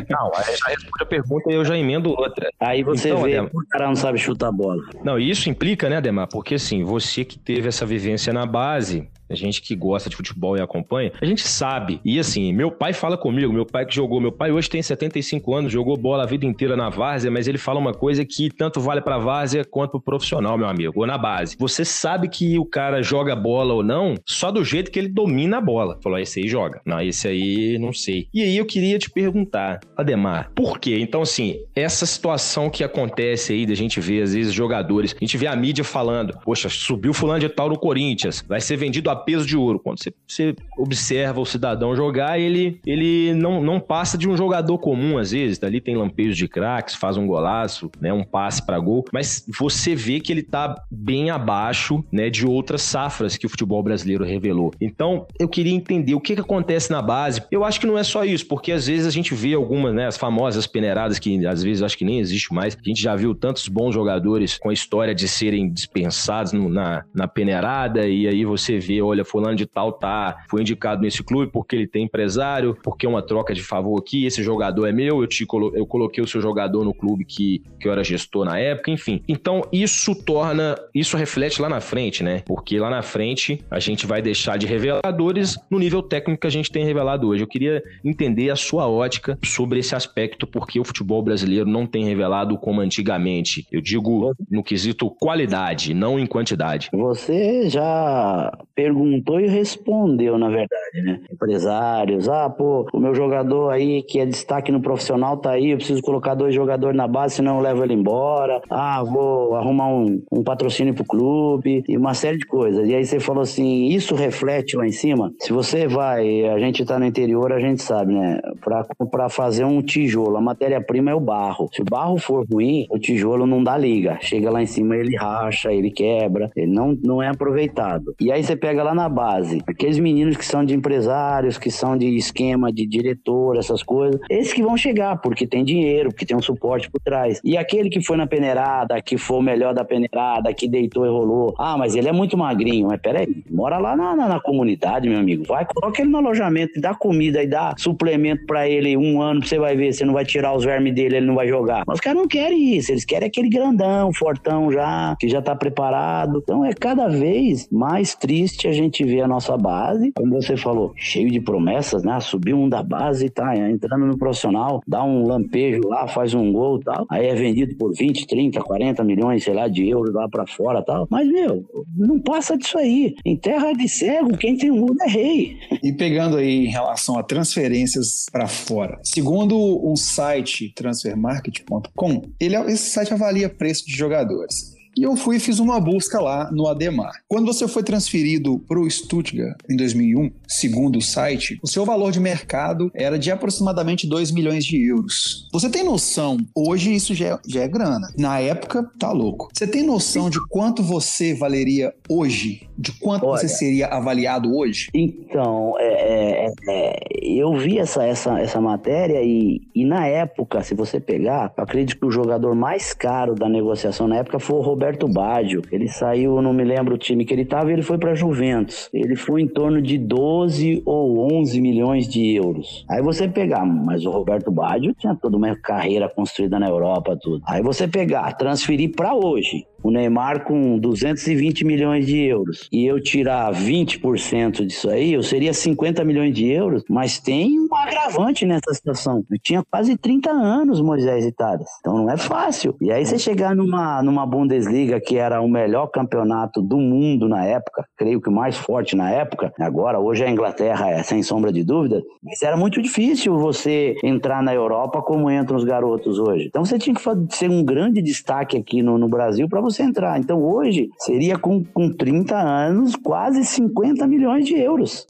não, aí já responde a pergunta e eu já emendo outra. Aí você então, vê Ademar, o cara não sabe chutar a bola. Não, isso implica, né, Ademar? Porque assim, você que teve essa vivência na base, a gente que gosta de futebol e acompanha, a gente sabe. E assim, meu pai fala comigo, meu pai que jogou, meu pai hoje tem 75 anos, jogou bola a vida inteira na várzea, mas ele fala uma coisa que tanto vale pra várzea quanto pro profissional, meu amigo, ou na base. Você sabe que o cara joga bola ou não só do jeito que ele domina a bola. Falou, esse aí joga. Não, esse aí não sei. E aí eu queria te perguntar, Ademar, por quê? Então, assim, essa situação que acontece aí, da gente ver, às vezes, jogadores, a gente vê a mídia falando, poxa, subiu fulano de tal no Corinthians, vai ser vendido a peso de ouro. Quando você, você observa o cidadão jogar, ele, ele não, não passa de um jogador comum, às vezes. Dali tem lampejos de craques, faz um golaço, né, um passe para gol, mas você vê que ele tá bem abaixo né, de outras safras que o futebol brasileiro revelou. Então, eu queria entender o que, que acontece na base. Eu acho que não é só isso, porque às vezes a gente vê algumas, né, as famosas peneiradas, que às vezes acho que nem existe mais. A gente já viu tantos bons jogadores com a história de serem dispensados no, na, na peneirada, e aí você vê, olha, fulano de tal tá, foi indicado nesse clube porque ele tem empresário, porque é uma troca de favor aqui, esse jogador é meu, eu, te colo eu coloquei o seu jogador no clube que, que eu era gestor na época, enfim. Então, isso torna, isso reflete lá na frente, né? Porque lá na frente a gente vai deixar de reveladores no nível técnico que a gente tem revelado hoje. Eu queria entender a sua ótica sobre esse aspecto, porque o futebol brasileiro não tem revelado como antigamente. Eu digo no quesito qualidade, não em quantidade. Você já perguntou perguntou e respondeu, na verdade, né? Empresários, ah, pô, o meu jogador aí que é destaque no profissional tá aí, eu preciso colocar dois jogadores na base, senão eu levo ele embora. Ah, vou arrumar um, um patrocínio pro clube e uma série de coisas. E aí você falou assim, isso reflete lá em cima? Se você vai, a gente tá no interior, a gente sabe, né? Pra, pra fazer um tijolo, a matéria-prima é o barro. Se o barro for ruim, o tijolo não dá liga. Chega lá em cima, ele racha, ele quebra, ele não, não é aproveitado. E aí você pega lá na base. Aqueles meninos que são de empresários, que são de esquema de diretor, essas coisas, esses que vão chegar, porque tem dinheiro, porque tem um suporte por trás. E aquele que foi na peneirada, que foi o melhor da peneirada, que deitou e rolou. Ah, mas ele é muito magrinho. Mas peraí, mora lá na, na, na comunidade, meu amigo. Vai, coloca ele no alojamento, dá comida e dá suplemento para ele um ano, você vai ver, você não vai tirar os vermes dele, ele não vai jogar. Mas os caras não querem isso, eles querem aquele grandão, fortão já, que já tá preparado. Então é cada vez mais triste a gente ver a nossa base, como você falou, cheio de promessas, né? Subiu um da base, tá entrando no profissional, dá um lampejo lá, faz um gol e tal. Aí é vendido por 20, 30, 40 milhões, sei lá, de euros lá para fora tal. Mas, meu, não passa disso aí. Em terra de cego, quem tem mundo é rei. <laughs> E pegando aí em relação a transferências para fora, segundo um site, transfermarket.com, ele, é, esse site avalia preço de jogadores. E eu fui e fiz uma busca lá no Ademar. Quando você foi transferido para o Stuttgart em 2001, segundo o site, o seu valor de mercado era de aproximadamente 2 milhões de euros. Você tem noção, hoje isso já é, já é grana. Na época, tá louco. Você tem noção de quanto você valeria hoje? De quanto Olha, você seria avaliado hoje? Então, é, é, é, eu vi essa, essa, essa matéria e, e na época, se você pegar, eu acredito que o jogador mais caro da negociação na época foi o Roberto Roberto Baggio. Ele saiu, não me lembro o time que ele estava, ele foi para Juventus. Ele foi em torno de 12 ou 11 milhões de euros. Aí você pegar, mas o Roberto Baggio tinha toda uma carreira construída na Europa, tudo. Aí você pegar, transferir para hoje o Neymar com 220 milhões de euros e eu tirar 20% disso aí, eu seria 50 milhões de euros, mas tem um agravante nessa situação. Eu tinha quase 30 anos, Moisés Tades. Então não é fácil. E aí você chegar numa, numa Bundesliga que era o melhor campeonato do mundo na época, creio que o mais forte na época, agora hoje a Inglaterra é sem sombra de dúvida, mas era muito difícil você entrar na Europa como entram os garotos hoje. Então você tinha que ser um grande destaque aqui no, no Brasil para você entrar. Então hoje seria com, com 30 anos quase 50 milhões de euros.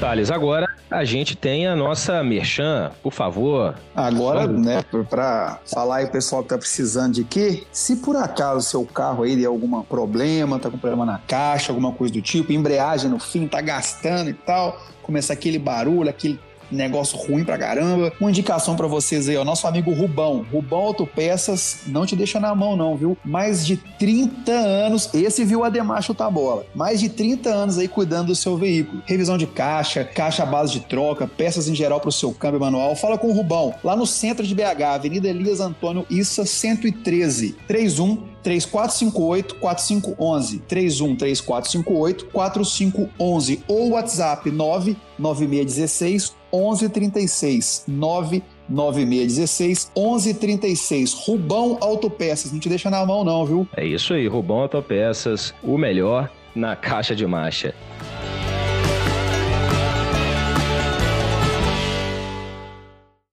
Thales, agora a gente tem a nossa merchan, por favor. Agora, né, para falar aí o pessoal que tá precisando de quê? Se por acaso seu carro aí der algum problema, tá com problema na caixa, alguma coisa do tipo, embreagem no fim, tá gastando e tal, começa aquele barulho, aquele negócio ruim pra caramba. Uma indicação para vocês aí, ó, nosso amigo Rubão. Rubão Autopeças não te deixa na mão não, viu? Mais de 30 anos, esse viu a Ademar chutar bola. Mais de 30 anos aí cuidando do seu veículo. Revisão de caixa, caixa base de troca, peças em geral pro seu câmbio manual. Fala com o Rubão, lá no centro de BH, Avenida Elias Antônio Issa 113, 31 3458 4511 31 3458 4511 ou WhatsApp 99616 1136 99616 1136 Rubão Autopeças, não te deixa na mão não, viu? É isso aí, Rubão Autopeças, o melhor na caixa de marcha.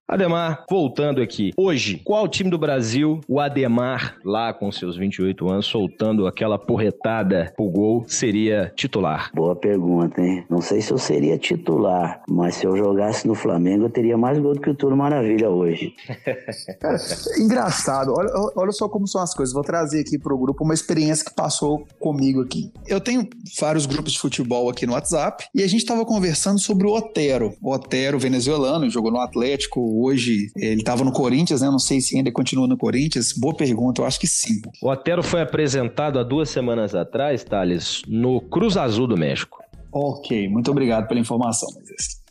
Ademar, voltando aqui. Hoje, qual time do Brasil, o Ademar, lá com seus 28 anos, soltando aquela porretada pro gol, seria titular? Boa pergunta, hein? Não sei se eu seria titular, mas se eu jogasse no Flamengo, eu teria mais gol do que o Tudo Maravilha hoje. Cara, <laughs> engraçado. Olha, olha só como são as coisas. Vou trazer aqui pro grupo uma experiência que passou comigo aqui. Eu tenho vários grupos de futebol aqui no WhatsApp e a gente tava conversando sobre o Otero. O Otero, venezuelano, jogou no Atlético, hoje ele estava no Corinthians, né? Não sei se ainda continua no Corinthians. Boa pergunta, eu acho que sim. O Otero foi apresentado há duas semanas atrás, Thales, no Cruz Azul do México. Ok, muito obrigado pela informação, Moisés.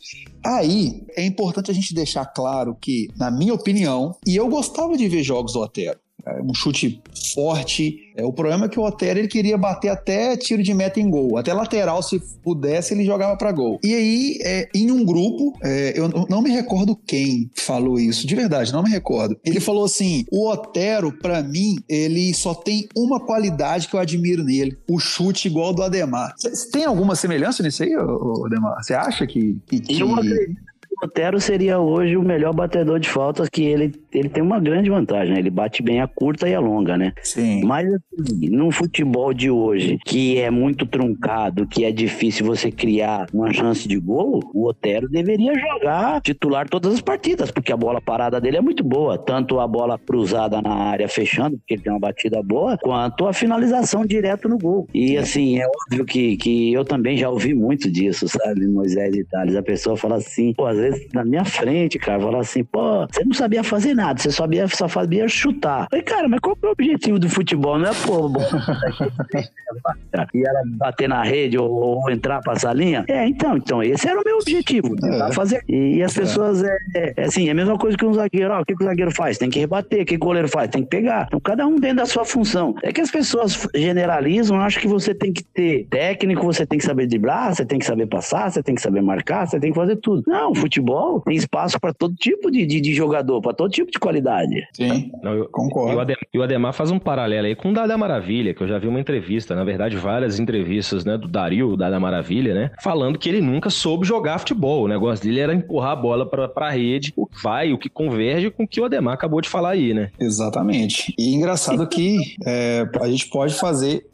Aí é importante a gente deixar claro que, na minha opinião, e eu gostava de ver jogos do Otero. É um chute forte. É, o problema é que o Otero ele queria bater até tiro de meta em gol, até lateral, se pudesse, ele jogava para gol. E aí, é, em um grupo, é, eu não me recordo quem falou isso, de verdade, não me recordo. Ele falou assim: o Otero, para mim, ele só tem uma qualidade que eu admiro nele: o chute igual do Ademar. Tem alguma semelhança nisso aí, Ademar? Você acha que. que... Eu acredito Otero seria hoje o melhor batedor de faltas, que ele, ele tem uma grande vantagem, né? ele bate bem a curta e a longa, né? Sim. Mas assim, no futebol de hoje, que é muito truncado, que é difícil você criar uma chance de gol, o Otero deveria jogar titular todas as partidas, porque a bola parada dele é muito boa, tanto a bola cruzada na área fechando, porque ele tem uma batida boa, quanto a finalização direto no gol. E assim, é óbvio que, que eu também já ouvi muito disso, sabe, Moisés e Thales, a pessoa fala assim, pô, às vezes na minha frente, cara, falar assim, pô, você não sabia fazer nada, você sabia, só sabia chutar. falei, cara, mas qual é o objetivo do futebol? Não é, pô, bom, <laughs> e ela bater na rede ou, ou, entrar, passar a linha? É, então, então, esse era o meu objetivo, tentar é. fazer. E, e as é. pessoas, é. É, é, assim, é a mesma coisa que um zagueiro, ó, o que, que o zagueiro faz? Tem que rebater, o que o goleiro faz? Tem que pegar. Então, cada um dentro da sua função. É que as pessoas generalizam, acho que você tem que ter técnico, você tem que saber driblar, você tem que saber passar, você tem que saber marcar, você tem que fazer tudo. Não, futebol tem espaço para todo tipo de, de, de jogador, para todo tipo de qualidade. Sim, Não, eu, concordo. E o, Ademar, e o Ademar faz um paralelo aí com o Dada Maravilha, que eu já vi uma entrevista, na verdade, várias entrevistas, né, do Dario, Dada Maravilha, né, falando que ele nunca soube jogar futebol. O negócio dele era empurrar a bola para a rede, o que vai, o que converge com o que o Ademar acabou de falar aí, né? Exatamente. E engraçado que é, a gente pode fazer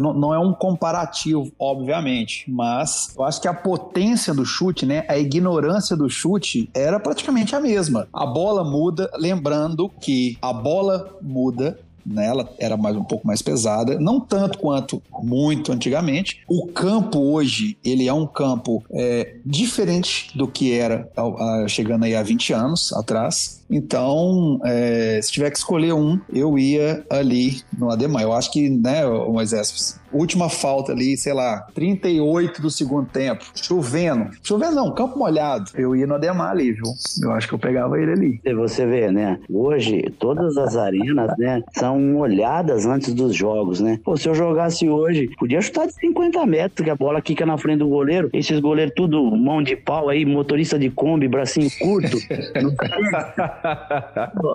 não, não é um comparativo, obviamente, mas eu acho que a potência do chute, né, a ignorância do chute era praticamente a mesma. A bola muda, lembrando que a bola muda né? Ela era mais um pouco mais pesada, não tanto quanto muito antigamente. O campo hoje, ele é um campo é, diferente do que era chegando aí há 20 anos atrás. Então, é, se tiver que escolher um, eu ia ali no Ademar. Eu acho que, né, Moisés, última falta ali, sei lá, 38 do segundo tempo, chovendo. Chovendo não, campo molhado. Eu ia no Ademar ali, viu? Eu acho que eu pegava ele ali. E você vê, né? Hoje, todas as arenas, né, são olhadas antes dos jogos, né? Pô, se eu jogasse hoje, podia chutar de 50 metros, que a bola quica na frente do goleiro. Esses goleiros tudo mão de pau aí, motorista de Kombi, bracinho curto. <laughs>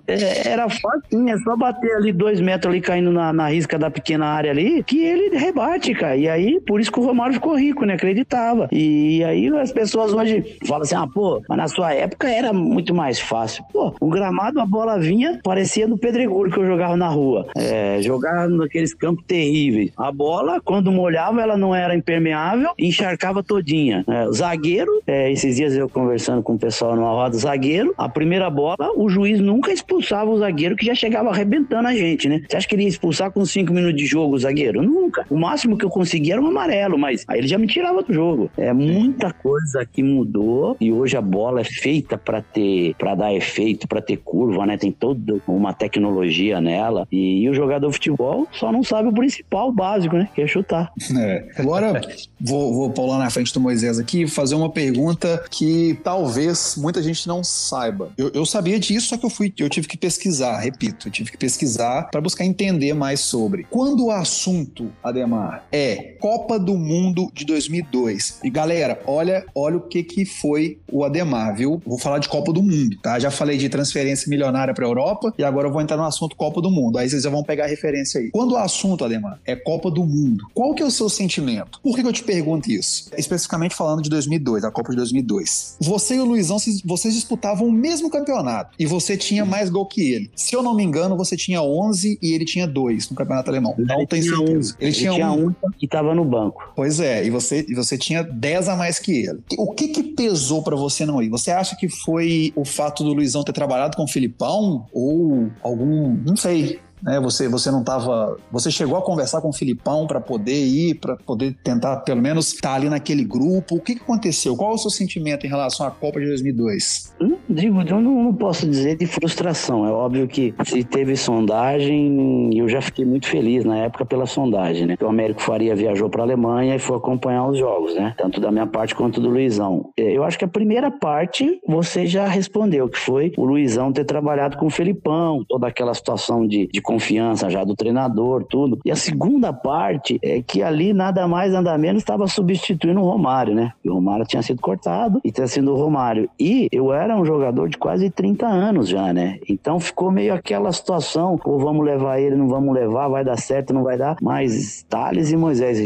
É, era fácil, é só bater ali dois metros ali caindo na, na risca da pequena área ali, que ele rebate, cara. E aí, por isso que o Romário ficou rico, né? Acreditava. E aí as pessoas hoje falam assim: ah, pô, mas na sua época era muito mais fácil. Pô, o gramado, a bola vinha, parecia do pedregulho que eu jogava na rua. é, jogar naqueles campos terríveis. A bola, quando molhava, ela não era impermeável, encharcava todinha. É, zagueiro, é, esses dias eu conversando com o pessoal numa roda, zagueiro, a primeira bola, o juiz nunca expulsava o zagueiro que já chegava arrebentando a gente, né? Você acha que ele ia expulsar com cinco minutos de jogo o zagueiro? Nunca. O máximo que eu conseguia era um amarelo, mas aí ele já me tirava do jogo. É muita coisa que mudou e hoje a bola é feita para ter, para dar efeito, para ter curva, né? Tem toda uma tecnologia nela e, e, o jogador de futebol só não sabe o principal, o básico, né? Que é chutar. É. Agora vou, vou pular na frente do Moisés aqui e fazer uma pergunta que talvez muita gente não saiba. Eu, eu sabia disso, só que eu fui, eu tive que pesquisar, repito, eu tive que pesquisar para buscar entender mais sobre. Quando o assunto, Ademar, é Copa do Mundo de 2002. E galera, olha, olha o que que foi o Ademar, viu? Vou falar de Copa do Mundo, tá? Já falei de transferência milionária para Europa e agora eu vou entrar no assunto Copa do Mundo. Aí vocês já vão pegar a referência aí. Quando o assunto, Ademar, é Copa do Mundo, qual que é o seu sentimento? Por que, que eu te pergunto isso? Especificamente falando de 2002, a Copa de 2002. Você e o Luizão, vocês disputavam o mesmo campeonato e você tinha mais gol que ele. Se eu não me engano, você tinha 11 e ele tinha 2 no campeonato alemão. Não ele tenho certeza. Ele, ele tinha, tinha um. e tava no banco. Pois é, e você, e você tinha 10 a mais que ele. O que que pesou para você não ir? Você acha que foi o fato do Luizão ter trabalhado com o Filipão ou algum, não sei, né? Você, você não estava. Você chegou a conversar com o Filipão para poder ir, para poder tentar pelo menos estar tá ali naquele grupo. O que, que aconteceu? Qual é o seu sentimento em relação à Copa de 2002? Hum, digo, eu não, não, posso dizer de frustração. É óbvio que se teve sondagem, eu já fiquei muito feliz na época pela sondagem, né? O Américo Faria viajou para a Alemanha e foi acompanhar os jogos, né? Tanto da minha parte quanto do Luizão. É, eu acho que a primeira parte você já respondeu, que foi o Luizão ter trabalhado com o Felipão, toda aquela situação de, de confiança já do treinador, tudo. E a segunda parte é que ali nada mais, nada menos estava substituindo o Romário, né? o Romário tinha sido cortado e tinha sido o Romário. E eu era um jogador de quase 30 anos já, né? Então ficou meio aquela situação, ou vamos levar ele, não vamos levar, vai dar certo, não vai dar. Mas Thales e Moisés,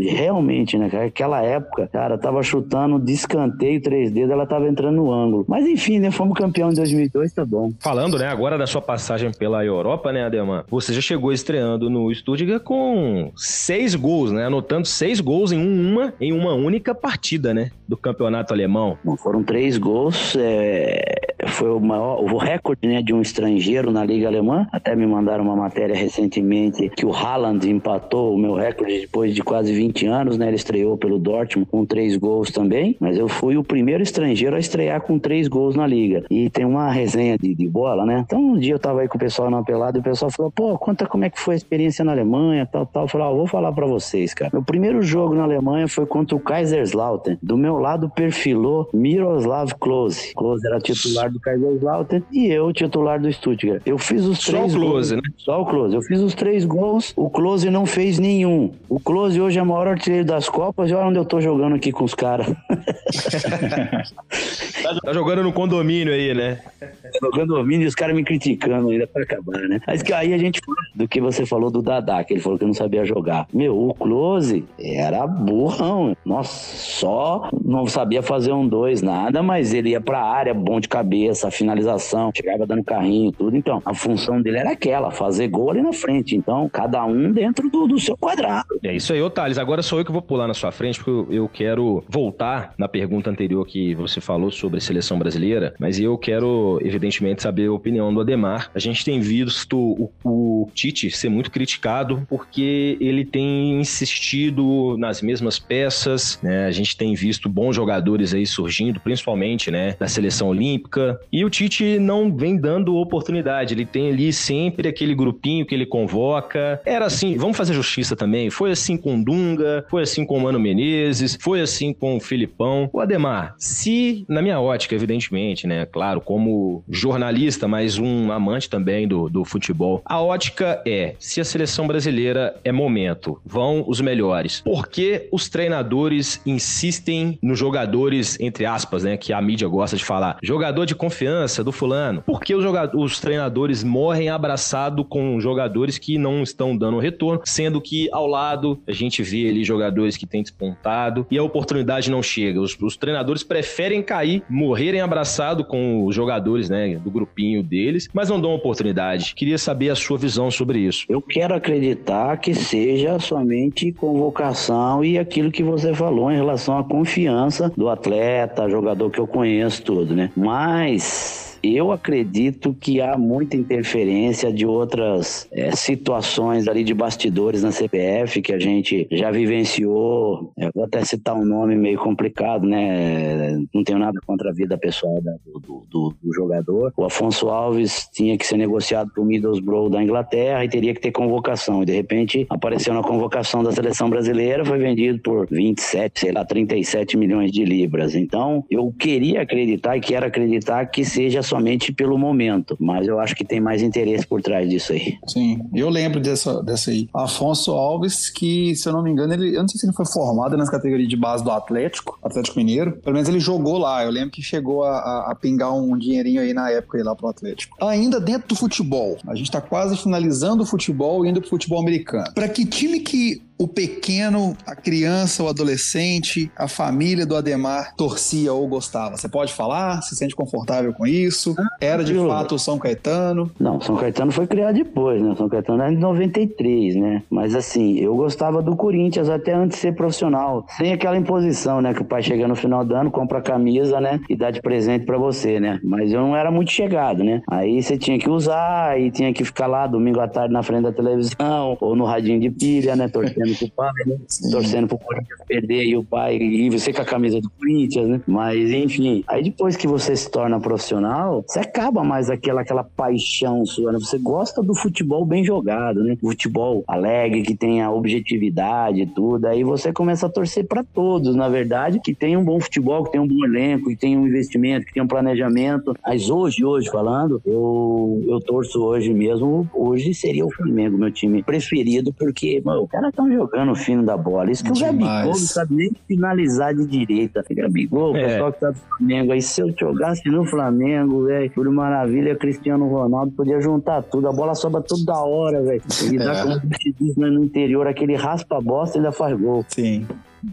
realmente, né, Aquela época, cara, tava chutando de escanteio, três dedos, ela tava entrando no ângulo. Mas enfim, né? Fomos campeão em 2002, tá bom. Falando, né, agora da sua passagem pela Europa, né, Você já chegou estreando no Stuttgart com seis gols, né? Anotando seis gols em uma, em uma única partida, né? Do campeonato alemão. Bom, foram três gols. É... Foi o maior, o recorde né, de um estrangeiro na Liga Alemã. Até me mandaram uma matéria recentemente que o Haaland empatou o meu recorde depois de quase 20 anos, né? Ele estreou pelo Dortmund com três gols também. Mas eu fui o primeiro estrangeiro a estrear com três gols na Liga. E tem uma resenha de, de bola, né? Então um dia eu tava aí com o pessoal na pelada e o pessoal falou pô, conta como é que foi a experiência na Alemanha, tal, tal. Eu falei, ah, vou falar para vocês, cara. Meu primeiro jogo na Alemanha foi contra o Kaiserslautern. Do meu lado perfilou Miroslav Klose. Klose era titular do Kaiserslautern e eu titular do Stuttgart. Eu fiz os Só três o Klose, gols. né? Só o Klose. Eu fiz os três gols, o Klose não fez nenhum. O Klose hoje é o maior artilheiro das Copas e olha onde eu tô jogando aqui com os caras. <laughs> tá jogando no condomínio aí, né? No condomínio e os caras me criticando ainda pra acabar, né? Mas que aí a gente do que você falou do Dadá, que ele falou que não sabia jogar. Meu, o Close era burrão. Nossa, só não sabia fazer um dois, nada, mas ele ia pra área, bom de cabeça, finalização, chegava dando carrinho tudo. Então, a função dele era aquela, fazer gol ali na frente. Então, cada um dentro do, do seu quadrado. É isso aí, ô Thales. Agora sou eu que vou pular na sua frente, porque eu quero voltar na pergunta anterior que você falou sobre seleção brasileira, mas eu quero, evidentemente, saber a opinião do Ademar. A gente tem visto o o Tite ser muito criticado porque ele tem insistido nas mesmas peças, né? A gente tem visto bons jogadores aí surgindo, principalmente, né, da seleção olímpica, e o Tite não vem dando oportunidade. Ele tem ali sempre aquele grupinho que ele convoca. Era assim, vamos fazer justiça também. Foi assim com o Dunga, foi assim com o Mano Menezes, foi assim com o Filipão. O Ademar, se na minha ótica, evidentemente, né, claro, como jornalista, mas um amante também do, do futebol, a ótica é: se a seleção brasileira é momento, vão os melhores. Por que os treinadores insistem nos jogadores, entre aspas, né? Que a mídia gosta de falar, jogador de confiança do fulano? Por que os, os treinadores morrem abraçado com jogadores que não estão dando retorno, sendo que ao lado a gente vê ali jogadores que têm despontado e a oportunidade não chega. Os, os treinadores preferem cair, morrerem abraçado com os jogadores, né? Do grupinho deles, mas não dão oportunidade. Queria saber a sua visão sobre isso. Eu quero acreditar que seja somente convocação e aquilo que você falou em relação à confiança do atleta, jogador que eu conheço tudo, né? Mas nice. Eu acredito que há muita interferência de outras é, situações ali de bastidores na CPF que a gente já vivenciou. Eu vou até citar um nome meio complicado, né? Não tenho nada contra a vida pessoal do, do, do jogador. O Afonso Alves tinha que ser negociado para o Middlesbrough da Inglaterra e teria que ter convocação. E de repente apareceu na convocação da seleção brasileira, foi vendido por 27, sei lá, 37 milhões de libras. Então, eu queria acreditar e quero acreditar que seja somente pelo momento, mas eu acho que tem mais interesse por trás disso aí. Sim, eu lembro dessa, dessa aí. Afonso Alves, que se eu não me engano, ele, eu não sei se ele foi formado nas categorias de base do Atlético, Atlético Mineiro, pelo menos ele jogou lá. Eu lembro que chegou a, a, a pingar um dinheirinho aí na época aí lá pro Atlético. Ainda dentro do futebol, a gente tá quase finalizando o futebol e indo pro futebol americano. Para que time que o pequeno, a criança, o adolescente, a família do Ademar torcia ou gostava? Você pode falar? Se sente confortável com isso? Era de fato o São Caetano? Não, São Caetano foi criado depois, né? São Caetano é de 93, né? Mas assim, eu gostava do Corinthians até antes de ser profissional. Sem aquela imposição, né? Que o pai chega no final do ano, compra a camisa, né? E dá de presente para você, né? Mas eu não era muito chegado, né? Aí você tinha que usar e tinha que ficar lá domingo à tarde na frente da televisão ou no radinho de pilha, né? Torcendo torcendo pro pai, né? Torcendo pro Corinthians perder e o pai, e você com a camisa do Corinthians, né? Mas enfim, aí depois que você se torna profissional, você acaba mais aquela, aquela paixão sua, né? Você gosta do futebol bem jogado, né? Futebol alegre, que tenha objetividade e tudo. Aí você começa a torcer para todos, na verdade, que tem um bom futebol, que tem um bom elenco, que tem um investimento, que tem um planejamento. Mas hoje, hoje falando, eu, eu torço hoje mesmo. Hoje seria o Flamengo, meu time preferido, porque, mano, o cara tá um jogando fino da bola. Isso que Demais. o Gabigol não sabe nem finalizar de direita. Gabigol, o é. pessoal que tá do Flamengo aí, se eu jogasse no Flamengo, velho, por maravilha, Cristiano Ronaldo podia juntar tudo. A bola sobra toda hora, velho. Ele dá, é. como se diz no interior, aquele raspa bosta e ainda faz gol. Sim.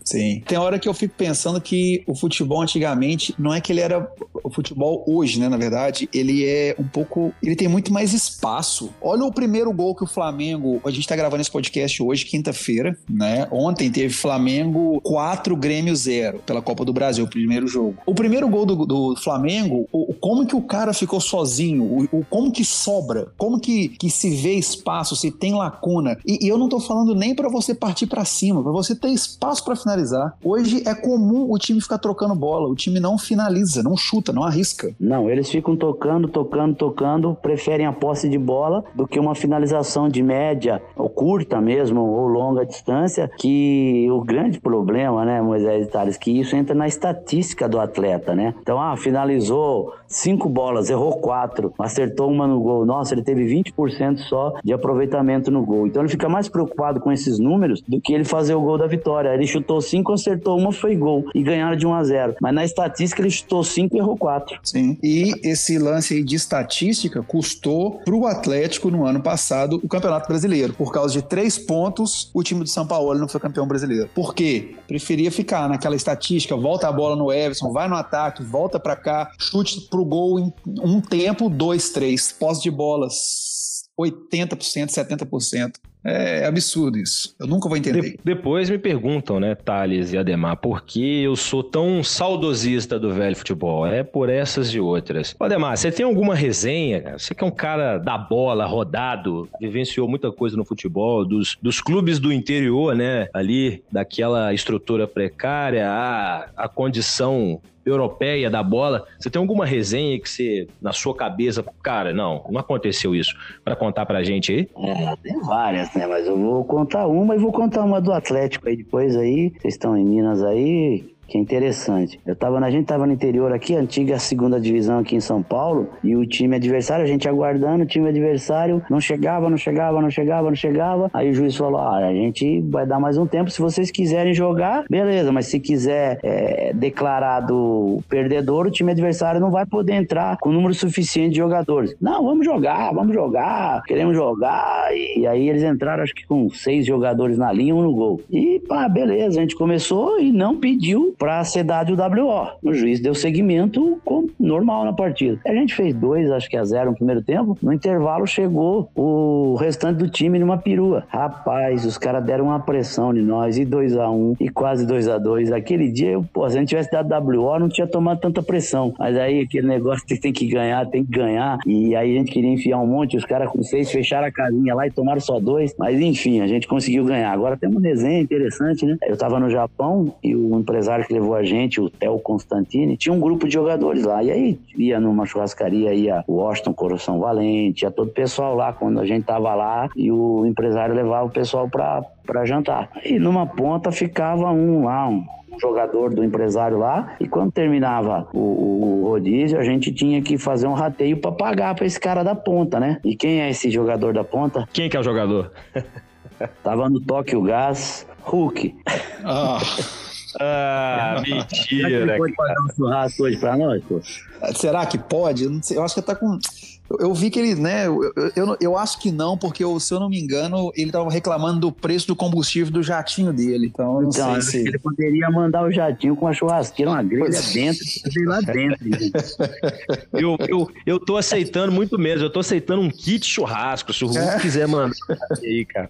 Sim. Tem hora que eu fico pensando que o futebol antigamente não é que ele era o futebol hoje, né, na verdade, ele é um pouco, ele tem muito mais espaço. Olha o primeiro gol que o Flamengo, a gente tá gravando esse podcast hoje, quinta-feira, né? Ontem teve Flamengo 4 Grêmio 0 pela Copa do Brasil, o primeiro jogo. O primeiro gol do, do Flamengo, o, como que o cara ficou sozinho, o, o, como que sobra, como que, que se vê espaço, se tem lacuna. E, e eu não tô falando nem para você partir para cima, para você ter espaço para finalizar. Hoje é comum o time ficar trocando bola, o time não finaliza, não chuta, não arrisca. Não, eles ficam tocando, tocando, tocando, preferem a posse de bola do que uma finalização de média, ou curta mesmo, ou longa distância, que o grande problema, né, Moisés e que isso entra na estatística do atleta, né? Então, ah, finalizou cinco bolas, errou quatro, acertou uma no gol. Nossa, ele teve 20% só de aproveitamento no gol. Então ele fica mais preocupado com esses números do que ele fazer o gol da vitória. Ele chutou cinco, acertou uma, foi gol. E ganharam de 1 a 0 Mas na estatística ele chutou cinco e errou quatro. Sim. E esse lance aí de estatística custou pro Atlético no ano passado o Campeonato Brasileiro. Por causa de três pontos, o time do São Paulo não foi campeão brasileiro. Por quê? Preferia ficar naquela estatística, volta a bola no Everson, vai no ataque, volta para cá, chute pro gol em um tempo, dois, três. Posse de bolas, 80%, 70%. É absurdo isso. Eu nunca vou entender. De depois me perguntam, né, Thales e Ademar, por que eu sou tão saudosista do velho futebol? É por essas e outras. Ademar, você tem alguma resenha? Você que é um cara da bola, rodado, vivenciou muita coisa no futebol, dos, dos clubes do interior, né? Ali, daquela estrutura precária, a, a condição europeia da bola. Você tem alguma resenha que você, na sua cabeça, cara, não, não aconteceu isso, para contar pra gente aí? É, tem várias, né? Mas eu vou contar uma e vou contar uma do Atlético aí depois aí. Vocês estão em Minas aí, que é interessante. Eu tava, a gente tava no interior aqui, antiga segunda divisão aqui em São Paulo, e o time adversário, a gente aguardando, o time adversário não chegava, não chegava, não chegava, não chegava. Aí o juiz falou: ah, a gente vai dar mais um tempo, se vocês quiserem jogar, beleza, mas se quiser é, declarado perdedor, o time adversário não vai poder entrar com número suficiente de jogadores. Não, vamos jogar, vamos jogar, queremos jogar. E, e aí eles entraram, acho que com seis jogadores na linha, um no gol. E pá, beleza, a gente começou e não pediu para CW WO. O juiz deu seguimento normal na partida. A gente fez dois, acho que a zero no primeiro tempo. No intervalo chegou o restante do time numa perua. Rapaz, os caras deram uma pressão de nós e 2 a 1 um, e quase 2 a 2 Aquele dia, pô, se a gente tivesse dado WO, não tinha tomado tanta pressão. Mas aí aquele negócio que tem que ganhar, tem que ganhar. E aí a gente queria enfiar um monte, os caras com seis fecharam a casinha lá e tomaram só dois. Mas enfim, a gente conseguiu ganhar. Agora tem um desenho interessante, né? Eu tava no Japão e o empresário que levou a gente, o Theo Constantini, tinha um grupo de jogadores lá. E aí ia numa churrascaria, ia o Washington Coração Valente, ia todo o pessoal lá quando a gente tava lá e o empresário levava o pessoal pra, pra jantar. E numa ponta ficava um lá, um jogador do empresário lá, e quando terminava o, o, o rodízio, a gente tinha que fazer um rateio para pagar para esse cara da ponta, né? E quem é esse jogador da ponta? Quem que é o jogador? Tava no Tóquio Gás, Hulk. Ah. Ah, mentira. pode pagar um churrasco hoje pra nós, pô? Será que pode? Eu, não sei, eu acho que tá com. Eu vi que ele, né? Eu, eu, eu, acho que não, porque eu, se eu não me engano, ele estava reclamando do preço do combustível do jatinho dele. Então, eu não então, sei se. Ele poderia mandar o jatinho com uma churrasqueira, uma grelha pois... dentro, fazer lá dentro. eu, eu, eu tô aceitando muito mesmo. Eu tô aceitando um kit churrasco. Se o Hulk é. quiser mandar aí, cara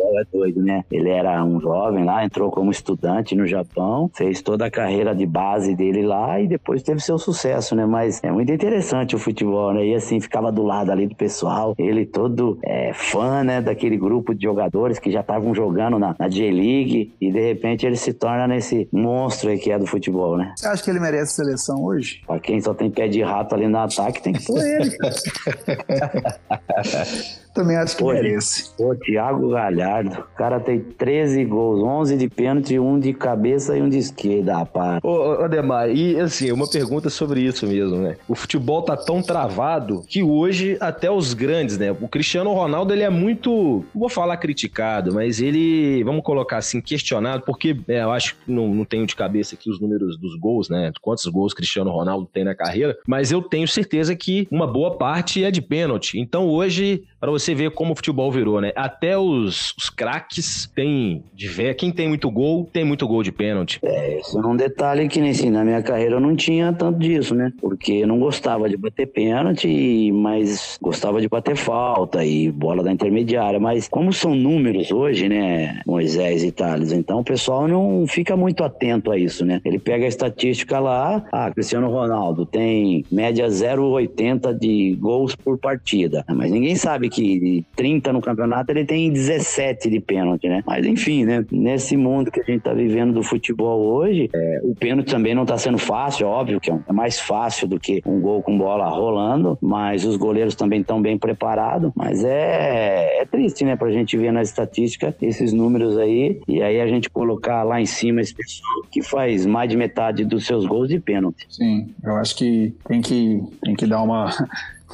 é doido, né? Ele era um jovem lá, entrou como estudante no Japão, fez toda a carreira de base dele lá e depois teve seu sucesso, né? Mas é muito interessante o futebol, né? E assim, ficava do lado ali do pessoal, ele todo é, fã, né? Daquele grupo de jogadores que já estavam jogando na, na J-League e de repente ele se torna nesse monstro aí que é do futebol, né? Você acha que ele merece seleção hoje? Pra quem só tem pé de rato ali no ataque, tem que pôr ele. <laughs> Também acho que Pô, merece. Pô, Thiago Galhardo. O cara tem 13 gols, 11 de pênalti, um de cabeça e um de esquerda, rapaz. Ô, Ademar, e assim, uma pergunta sobre isso mesmo, né? O futebol tá tão travado que hoje até os grandes, né? O Cristiano Ronaldo, ele é muito, não vou falar criticado, mas ele, vamos colocar assim, questionado, porque é, eu acho que não, não tenho de cabeça aqui os números dos gols, né? Quantos gols Cristiano Ronaldo tem na carreira, mas eu tenho certeza que uma boa parte é de pênalti. Então hoje, para você vê como o futebol virou, né? Até os, os craques tem de ver. Quem tem muito gol, tem muito gol de pênalti. É, isso é um detalhe que, assim, na minha carreira eu não tinha tanto disso, né? Porque eu não gostava de bater pênalti, mas gostava de bater falta e bola da intermediária. Mas como são números hoje, né, Moisés e Thales, então o pessoal não fica muito atento a isso, né? Ele pega a estatística lá, ah, Cristiano Ronaldo tem média 0,80 de gols por partida. Mas ninguém sabe de 30 no campeonato, ele tem 17 de pênalti, né? Mas enfim, né? Nesse mundo que a gente tá vivendo do futebol hoje, é, o pênalti também não tá sendo fácil, óbvio que é, é mais fácil do que um gol com bola rolando, mas os goleiros também estão bem preparados. Mas é, é triste, né? Pra gente ver na estatística esses números aí, e aí a gente colocar lá em cima esse pessoal que faz mais de metade dos seus gols de pênalti. Sim, eu acho que tem que, tem que dar uma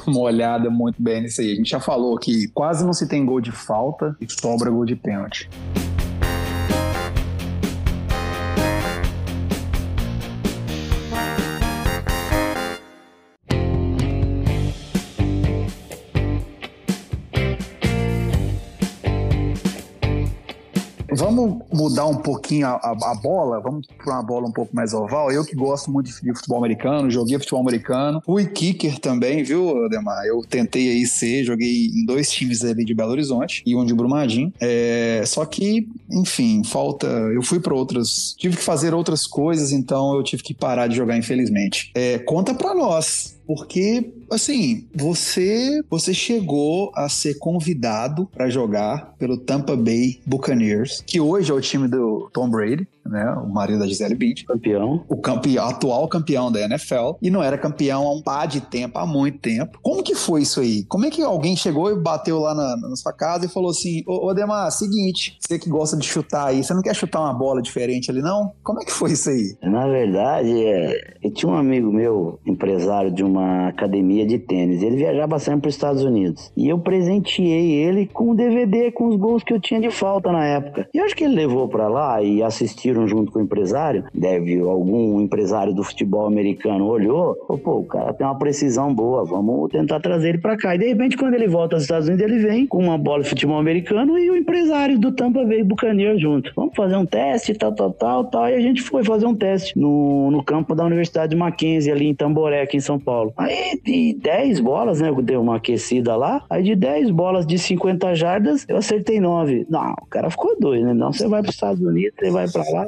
<laughs> uma olhada muito bem nisso aí. A gente já falou que quase não se tem gol de falta e sobra gol de pênalti. Vamos mudar um pouquinho a, a, a bola, vamos para uma bola um pouco mais oval. Eu que gosto muito de futebol americano, joguei futebol americano, fui kicker também, viu, Ademar? Eu tentei aí ser, joguei em dois times ali de Belo Horizonte e um de Brumadinho. É, só que, enfim, falta. Eu fui para outras. Tive que fazer outras coisas, então eu tive que parar de jogar, infelizmente. É, conta para nós porque assim, você você chegou a ser convidado para jogar pelo Tampa Bay Buccaneers, que hoje é o time do Tom Brady, né, o marido da Gisele Bündchen, campeão, o campeão, atual campeão da NFL e não era campeão há um par de tempo, há muito tempo. Como que foi isso aí? Como é que alguém chegou e bateu lá na, na sua casa e falou assim: "Ô, ô Demar, seguinte, você que gosta de chutar aí, você não quer chutar uma bola diferente ali não?" Como é que foi isso aí? Na verdade, é, eu tinha um amigo meu, empresário de uma academia de tênis. Ele viajava sempre para os Estados Unidos. E eu presenteei ele com um DVD com os gols que eu tinha de falta na época. E eu acho que ele levou para lá e assistiu competiram junto com o empresário, deve algum empresário do futebol americano olhou, pô, o cara tem uma precisão boa, vamos tentar trazer ele para cá. E de repente, quando ele volta aos Estados Unidos, ele vem com uma bola de futebol americano e o empresário do Tampa veio Buccaneers junto. Vamos fazer um teste, tal, tal, tal, tal. E a gente foi fazer um teste no, no campo da Universidade de Mackenzie, ali em Tamboré, aqui em São Paulo. Aí de 10 bolas, né? Eu dei uma aquecida lá. Aí de 10 bolas de 50 jardas, eu acertei 9. Não, o cara ficou doido, né? Não, você vai para os Estados Unidos, você vai para lá,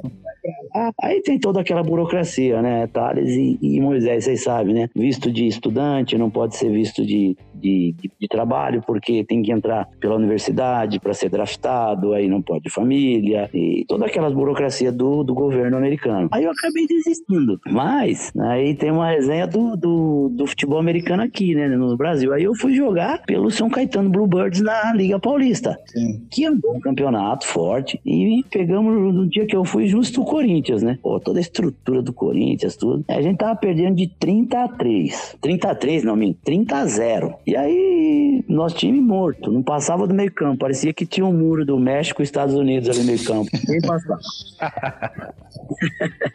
Aí tem toda aquela burocracia, né? Thales e, e, Moisés, vocês sabem, né? Visto de estudante, não pode ser visto de, de, de, de trabalho, porque tem que entrar pela universidade para ser draftado, aí não pode família, e toda aquela burocracia do, do governo americano. Aí eu acabei desistindo. Mas, aí tem uma resenha do, do, do futebol americano aqui, né? No Brasil. Aí eu fui jogar pelo São Caetano Bluebirds na Liga Paulista, Sim. que é um bom campeonato forte, e pegamos no dia que eu fui justo Corinthians, né? Pô, toda a estrutura do Corinthians, tudo. A gente tava perdendo de 30 a 3. 30 a 3, não, menino, 30 a 0. E aí, nosso time morto, não passava do meio campo. Parecia que tinha um muro do México e Estados Unidos ali no meio campo. Nem passava. <laughs>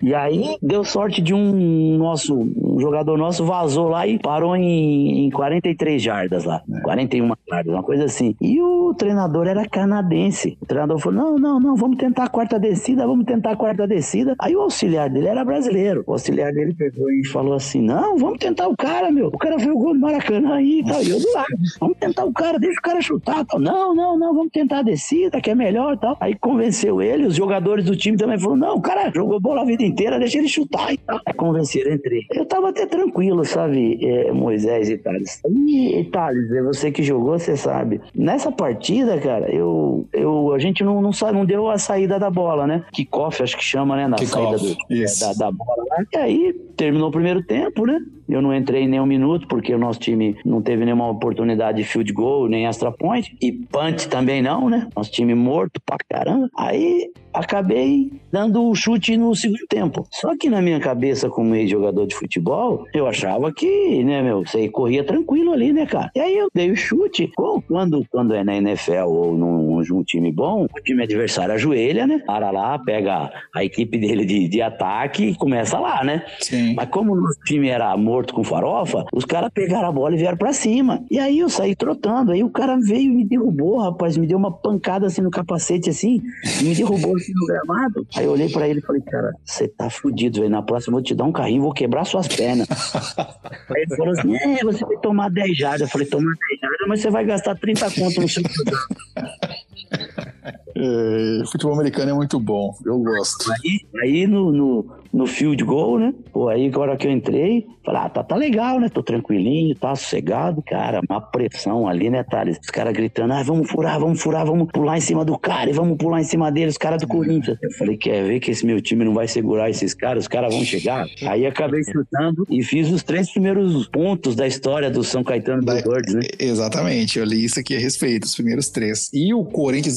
e aí, deu sorte de um nosso, um jogador nosso vazou lá e parou em, em 43 jardas lá. É. 41 jardas, uma coisa assim. E o treinador era canadense. O treinador falou: não, não, não, vamos tentar a quarta descida, vamos tentar a quarta descida. Aí o auxiliar dele era brasileiro. O auxiliar dele pegou e falou assim: Não, vamos tentar o cara, meu. O cara fez o gol do Maracanã aí e tal. E eu do lado. Vamos tentar o cara, deixa o cara chutar tal. Não, não, não, vamos tentar a descida, que é melhor tal. Aí convenceu ele, os jogadores do time também falaram: Não, o cara jogou bola a vida inteira, deixa ele chutar e tal. Aí convenceram entre. Eu tava até tranquilo, sabe, é, Moisés e Thales. E, Thales, é você que jogou, você sabe. Nessa partida, cara, eu, eu, a gente não, não, não deu a saída da bola, né? Kickoff, acho que chama né? Na saída do, da, da, bola lá. E aí terminou o primeiro tempo, né? Eu não entrei nem um minuto, porque o nosso time não teve nenhuma oportunidade de field goal, nem extra point. E punch também não, né? Nosso time morto pra caramba. Aí acabei dando o chute no segundo tempo. Só que na minha cabeça, como ex-jogador de futebol, eu achava que, né, meu, você corria tranquilo ali, né, cara? E aí eu dei o chute. Quando, quando é na NFL ou num, num time bom, o time adversário ajoelha, né? Para lá, pega a equipe dele de, de ataque e começa lá, né? Sim. Mas como o nosso time era morto com farofa, os caras pegaram a bola e vieram pra cima. E aí eu saí trotando. Aí o cara veio e me derrubou, rapaz. Me deu uma pancada assim no capacete, assim, e me derrubou assim no gramado. Aí eu olhei pra ele e falei, cara, você tá fudido, velho. Na próxima eu vou te dar um carrinho, vou quebrar suas pernas. <laughs> aí ele falou assim: é, você vai tomar 10 jardas. Eu falei, tomar 10 jardas, mas você vai gastar 30 conto no seu <laughs> <laughs> é, futebol americano é muito bom, eu gosto. Aí, aí no, no, no field goal, né? Pô, aí agora que eu entrei, falei, ah, tá, tá legal, né? Tô tranquilinho, tá sossegado, cara. Uma pressão ali, né, Thales? Os caras gritando, ah, vamos furar, vamos furar, vamos pular em cima do cara e vamos pular em cima deles, os caras do Corinthians. Eu falei, quer ver que esse meu time não vai segurar esses caras, os caras vão chegar. Aí acabei chutando e fiz os três primeiros pontos da história do São Caetano do Birds, né? Exatamente, eu li isso aqui a respeito, os primeiros três. E o Corinthians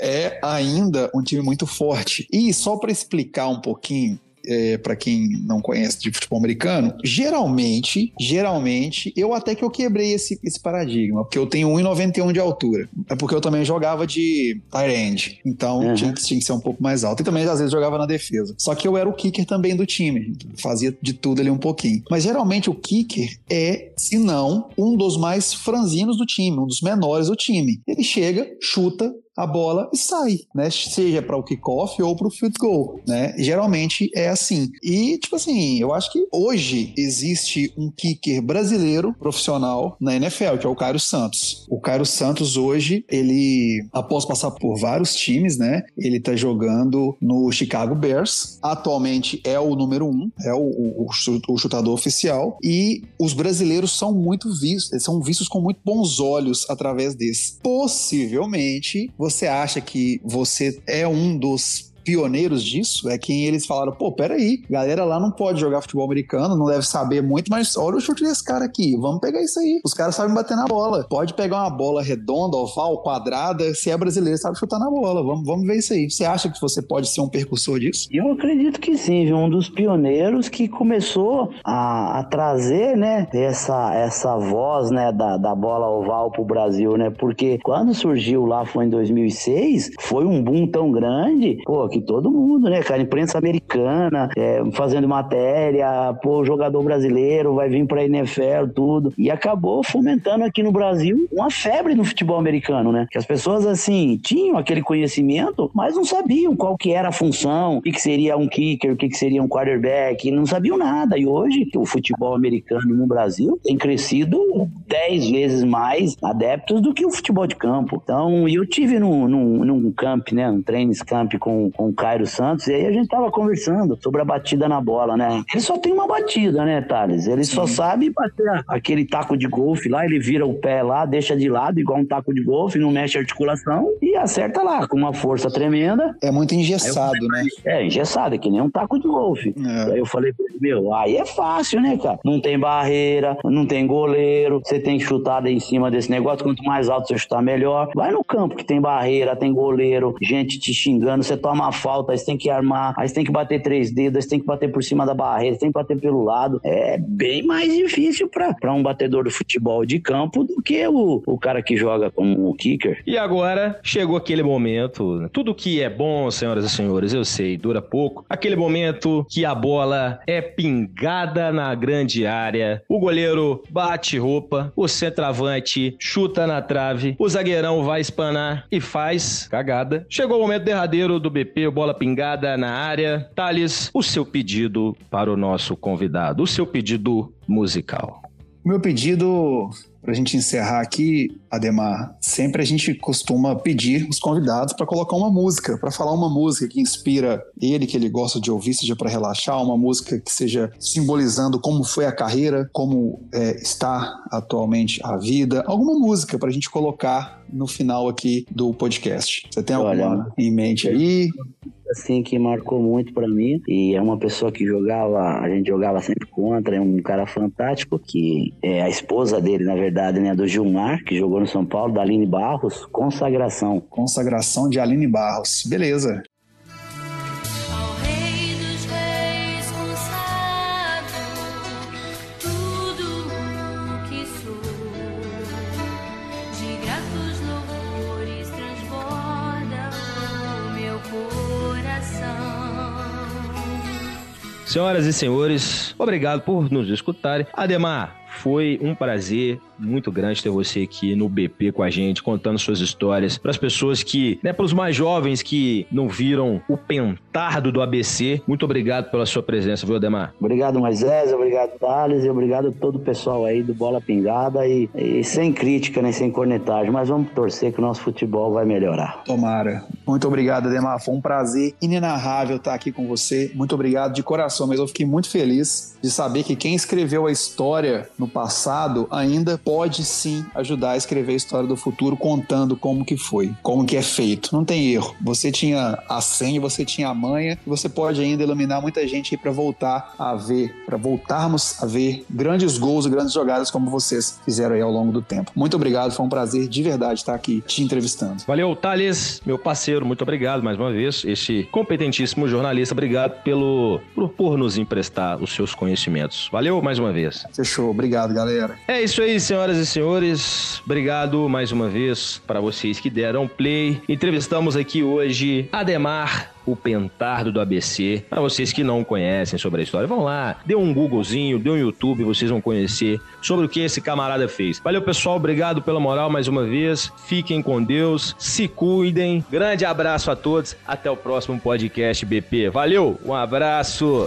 É ainda um time muito forte. E só para explicar um pouquinho, é, para quem não conhece de futebol americano, geralmente, geralmente, eu até que eu quebrei esse, esse paradigma, porque eu tenho 1,91 de altura. É porque eu também jogava de tight end. Então uhum. tinha, que, tinha, que, ser um pouco mais alto. E também às vezes jogava na defesa. Só que eu era o kicker também do time. Fazia de tudo ali um pouquinho. Mas geralmente o kicker é, se não, um dos mais franzinos do time, um dos menores do time. Ele chega, chuta, a bola e sai, né? Seja para o kickoff ou para o field goal, né? Geralmente é assim. E, tipo assim, eu acho que hoje existe um kicker brasileiro profissional na NFL, que é o Cairo Santos. O Cairo Santos hoje, ele, após passar por vários times, né? Ele tá jogando no Chicago Bears. Atualmente é o número um, é o, o, o chutador oficial. E os brasileiros são muito vistos, são vistos com muito bons olhos através desse. Possivelmente, você acha que você é um dos pioneiros disso é quem eles falaram: pô, peraí, galera lá não pode jogar futebol americano, não deve saber muito, mas olha o chute desse cara aqui, vamos pegar isso aí. Os caras sabem bater na bola. Pode pegar uma bola redonda, oval, quadrada, se é brasileiro, sabe chutar na bola. Vamos, vamos ver isso aí. Você acha que você pode ser um percursor disso? Eu acredito que sim, viu? Um dos pioneiros que começou a, a trazer, né, essa, essa voz, né, da, da bola oval pro Brasil, né? Porque quando surgiu lá, foi em 2006, foi um boom tão grande, pô, que todo mundo, né, cara? Imprensa americana, é, fazendo matéria, pô, jogador brasileiro vai vir pra NFL, tudo. E acabou fomentando aqui no Brasil uma febre no futebol americano, né? Que as pessoas, assim, tinham aquele conhecimento, mas não sabiam qual que era a função, o que, que seria um kicker, o que, que seria um quarterback, não sabiam nada. E hoje, o futebol americano no Brasil tem crescido dez vezes mais adeptos do que o futebol de campo. Então, eu tive num, num, num camp, né, um trainings camp com, com o Cairo Santos, e aí a gente tava conversando sobre a batida na bola, né? Ele só tem uma batida, né, Thales? Ele Sim. só sabe bater aquele taco de golfe lá, ele vira o pé lá, deixa de lado, igual um taco de golfe, não mexe a articulação e acerta lá, com uma força tremenda. É muito engessado, falei, né? É, engessado, é que nem um taco de golfe. É. Aí eu falei, meu, aí é fácil, né, cara? Não tem barreira, não tem goleiro, você tem que chutar em cima desse negócio, quanto mais alto você chutar, melhor. Vai no campo que tem barreira, tem goleiro, gente te xingando, você toma falta, aí você tem que armar, aí você tem que bater três dedos, aí você tem que bater por cima da barreira, tem que bater pelo lado. É bem mais difícil para um batedor de futebol de campo do que o, o cara que joga como o kicker. E agora chegou aquele momento, tudo que é bom, senhoras e senhores, eu sei, dura pouco. Aquele momento que a bola é pingada na grande área, o goleiro bate roupa, o centroavante chuta na trave, o zagueirão vai espanar e faz cagada. Chegou o momento derradeiro do BP, bola pingada na área. Thales, o seu pedido para o nosso convidado, o seu pedido musical. Meu pedido para a gente encerrar aqui, Ademar, sempre a gente costuma pedir os convidados para colocar uma música, para falar uma música que inspira ele, que ele gosta de ouvir, seja para relaxar, uma música que seja simbolizando como foi a carreira, como é, está atualmente a vida, alguma música para a gente colocar no final aqui do podcast. Você tem alguma Olha, em mente aí? Assim que marcou muito para mim e é uma pessoa que jogava, a gente jogava sempre contra, é um cara fantástico que é a esposa dele, na verdade, né, do Gilmar, que jogou no São Paulo, da Aline Barros, Consagração. Consagração de Aline Barros. Beleza. Senhoras e senhores, obrigado por nos escutarem. Ademar, foi um prazer muito grande ter você aqui no BP com a gente, contando suas histórias para as pessoas que, né, para os mais jovens que não viram o pentardo do ABC. Muito obrigado pela sua presença, viu, Ademar? Obrigado, Moisés, obrigado, Thales, e obrigado a todo o pessoal aí do Bola Pingada e, e sem crítica, nem sem cornetagem, mas vamos torcer que o nosso futebol vai melhorar. Tomara. Muito obrigado, Ademar. Foi um prazer inenarrável estar aqui com você. Muito obrigado de coração, mas eu fiquei muito feliz de saber que quem escreveu a história no passado ainda pode sim ajudar a escrever a história do futuro contando como que foi, como que é feito. Não tem erro. Você tinha a senha, você tinha a manha, e você pode ainda iluminar muita gente para voltar a ver, para voltarmos a ver grandes gols e grandes jogadas como vocês fizeram aí ao longo do tempo. Muito obrigado, foi um prazer de verdade estar aqui te entrevistando. Valeu, Thales, meu parceiro, muito obrigado mais uma vez. Este competentíssimo jornalista, obrigado pelo por, por nos emprestar os seus conhecimentos. Valeu mais uma vez. Fechou, obrigado Obrigado, galera. É isso aí, senhoras e senhores. Obrigado mais uma vez para vocês que deram play. Entrevistamos aqui hoje Ademar o Pentardo do ABC. Para vocês que não conhecem sobre a história, vão lá, dê um Googlezinho, dê um YouTube, vocês vão conhecer sobre o que esse camarada fez. Valeu, pessoal, obrigado pela moral mais uma vez. Fiquem com Deus, se cuidem. Grande abraço a todos. Até o próximo podcast BP. Valeu, um abraço.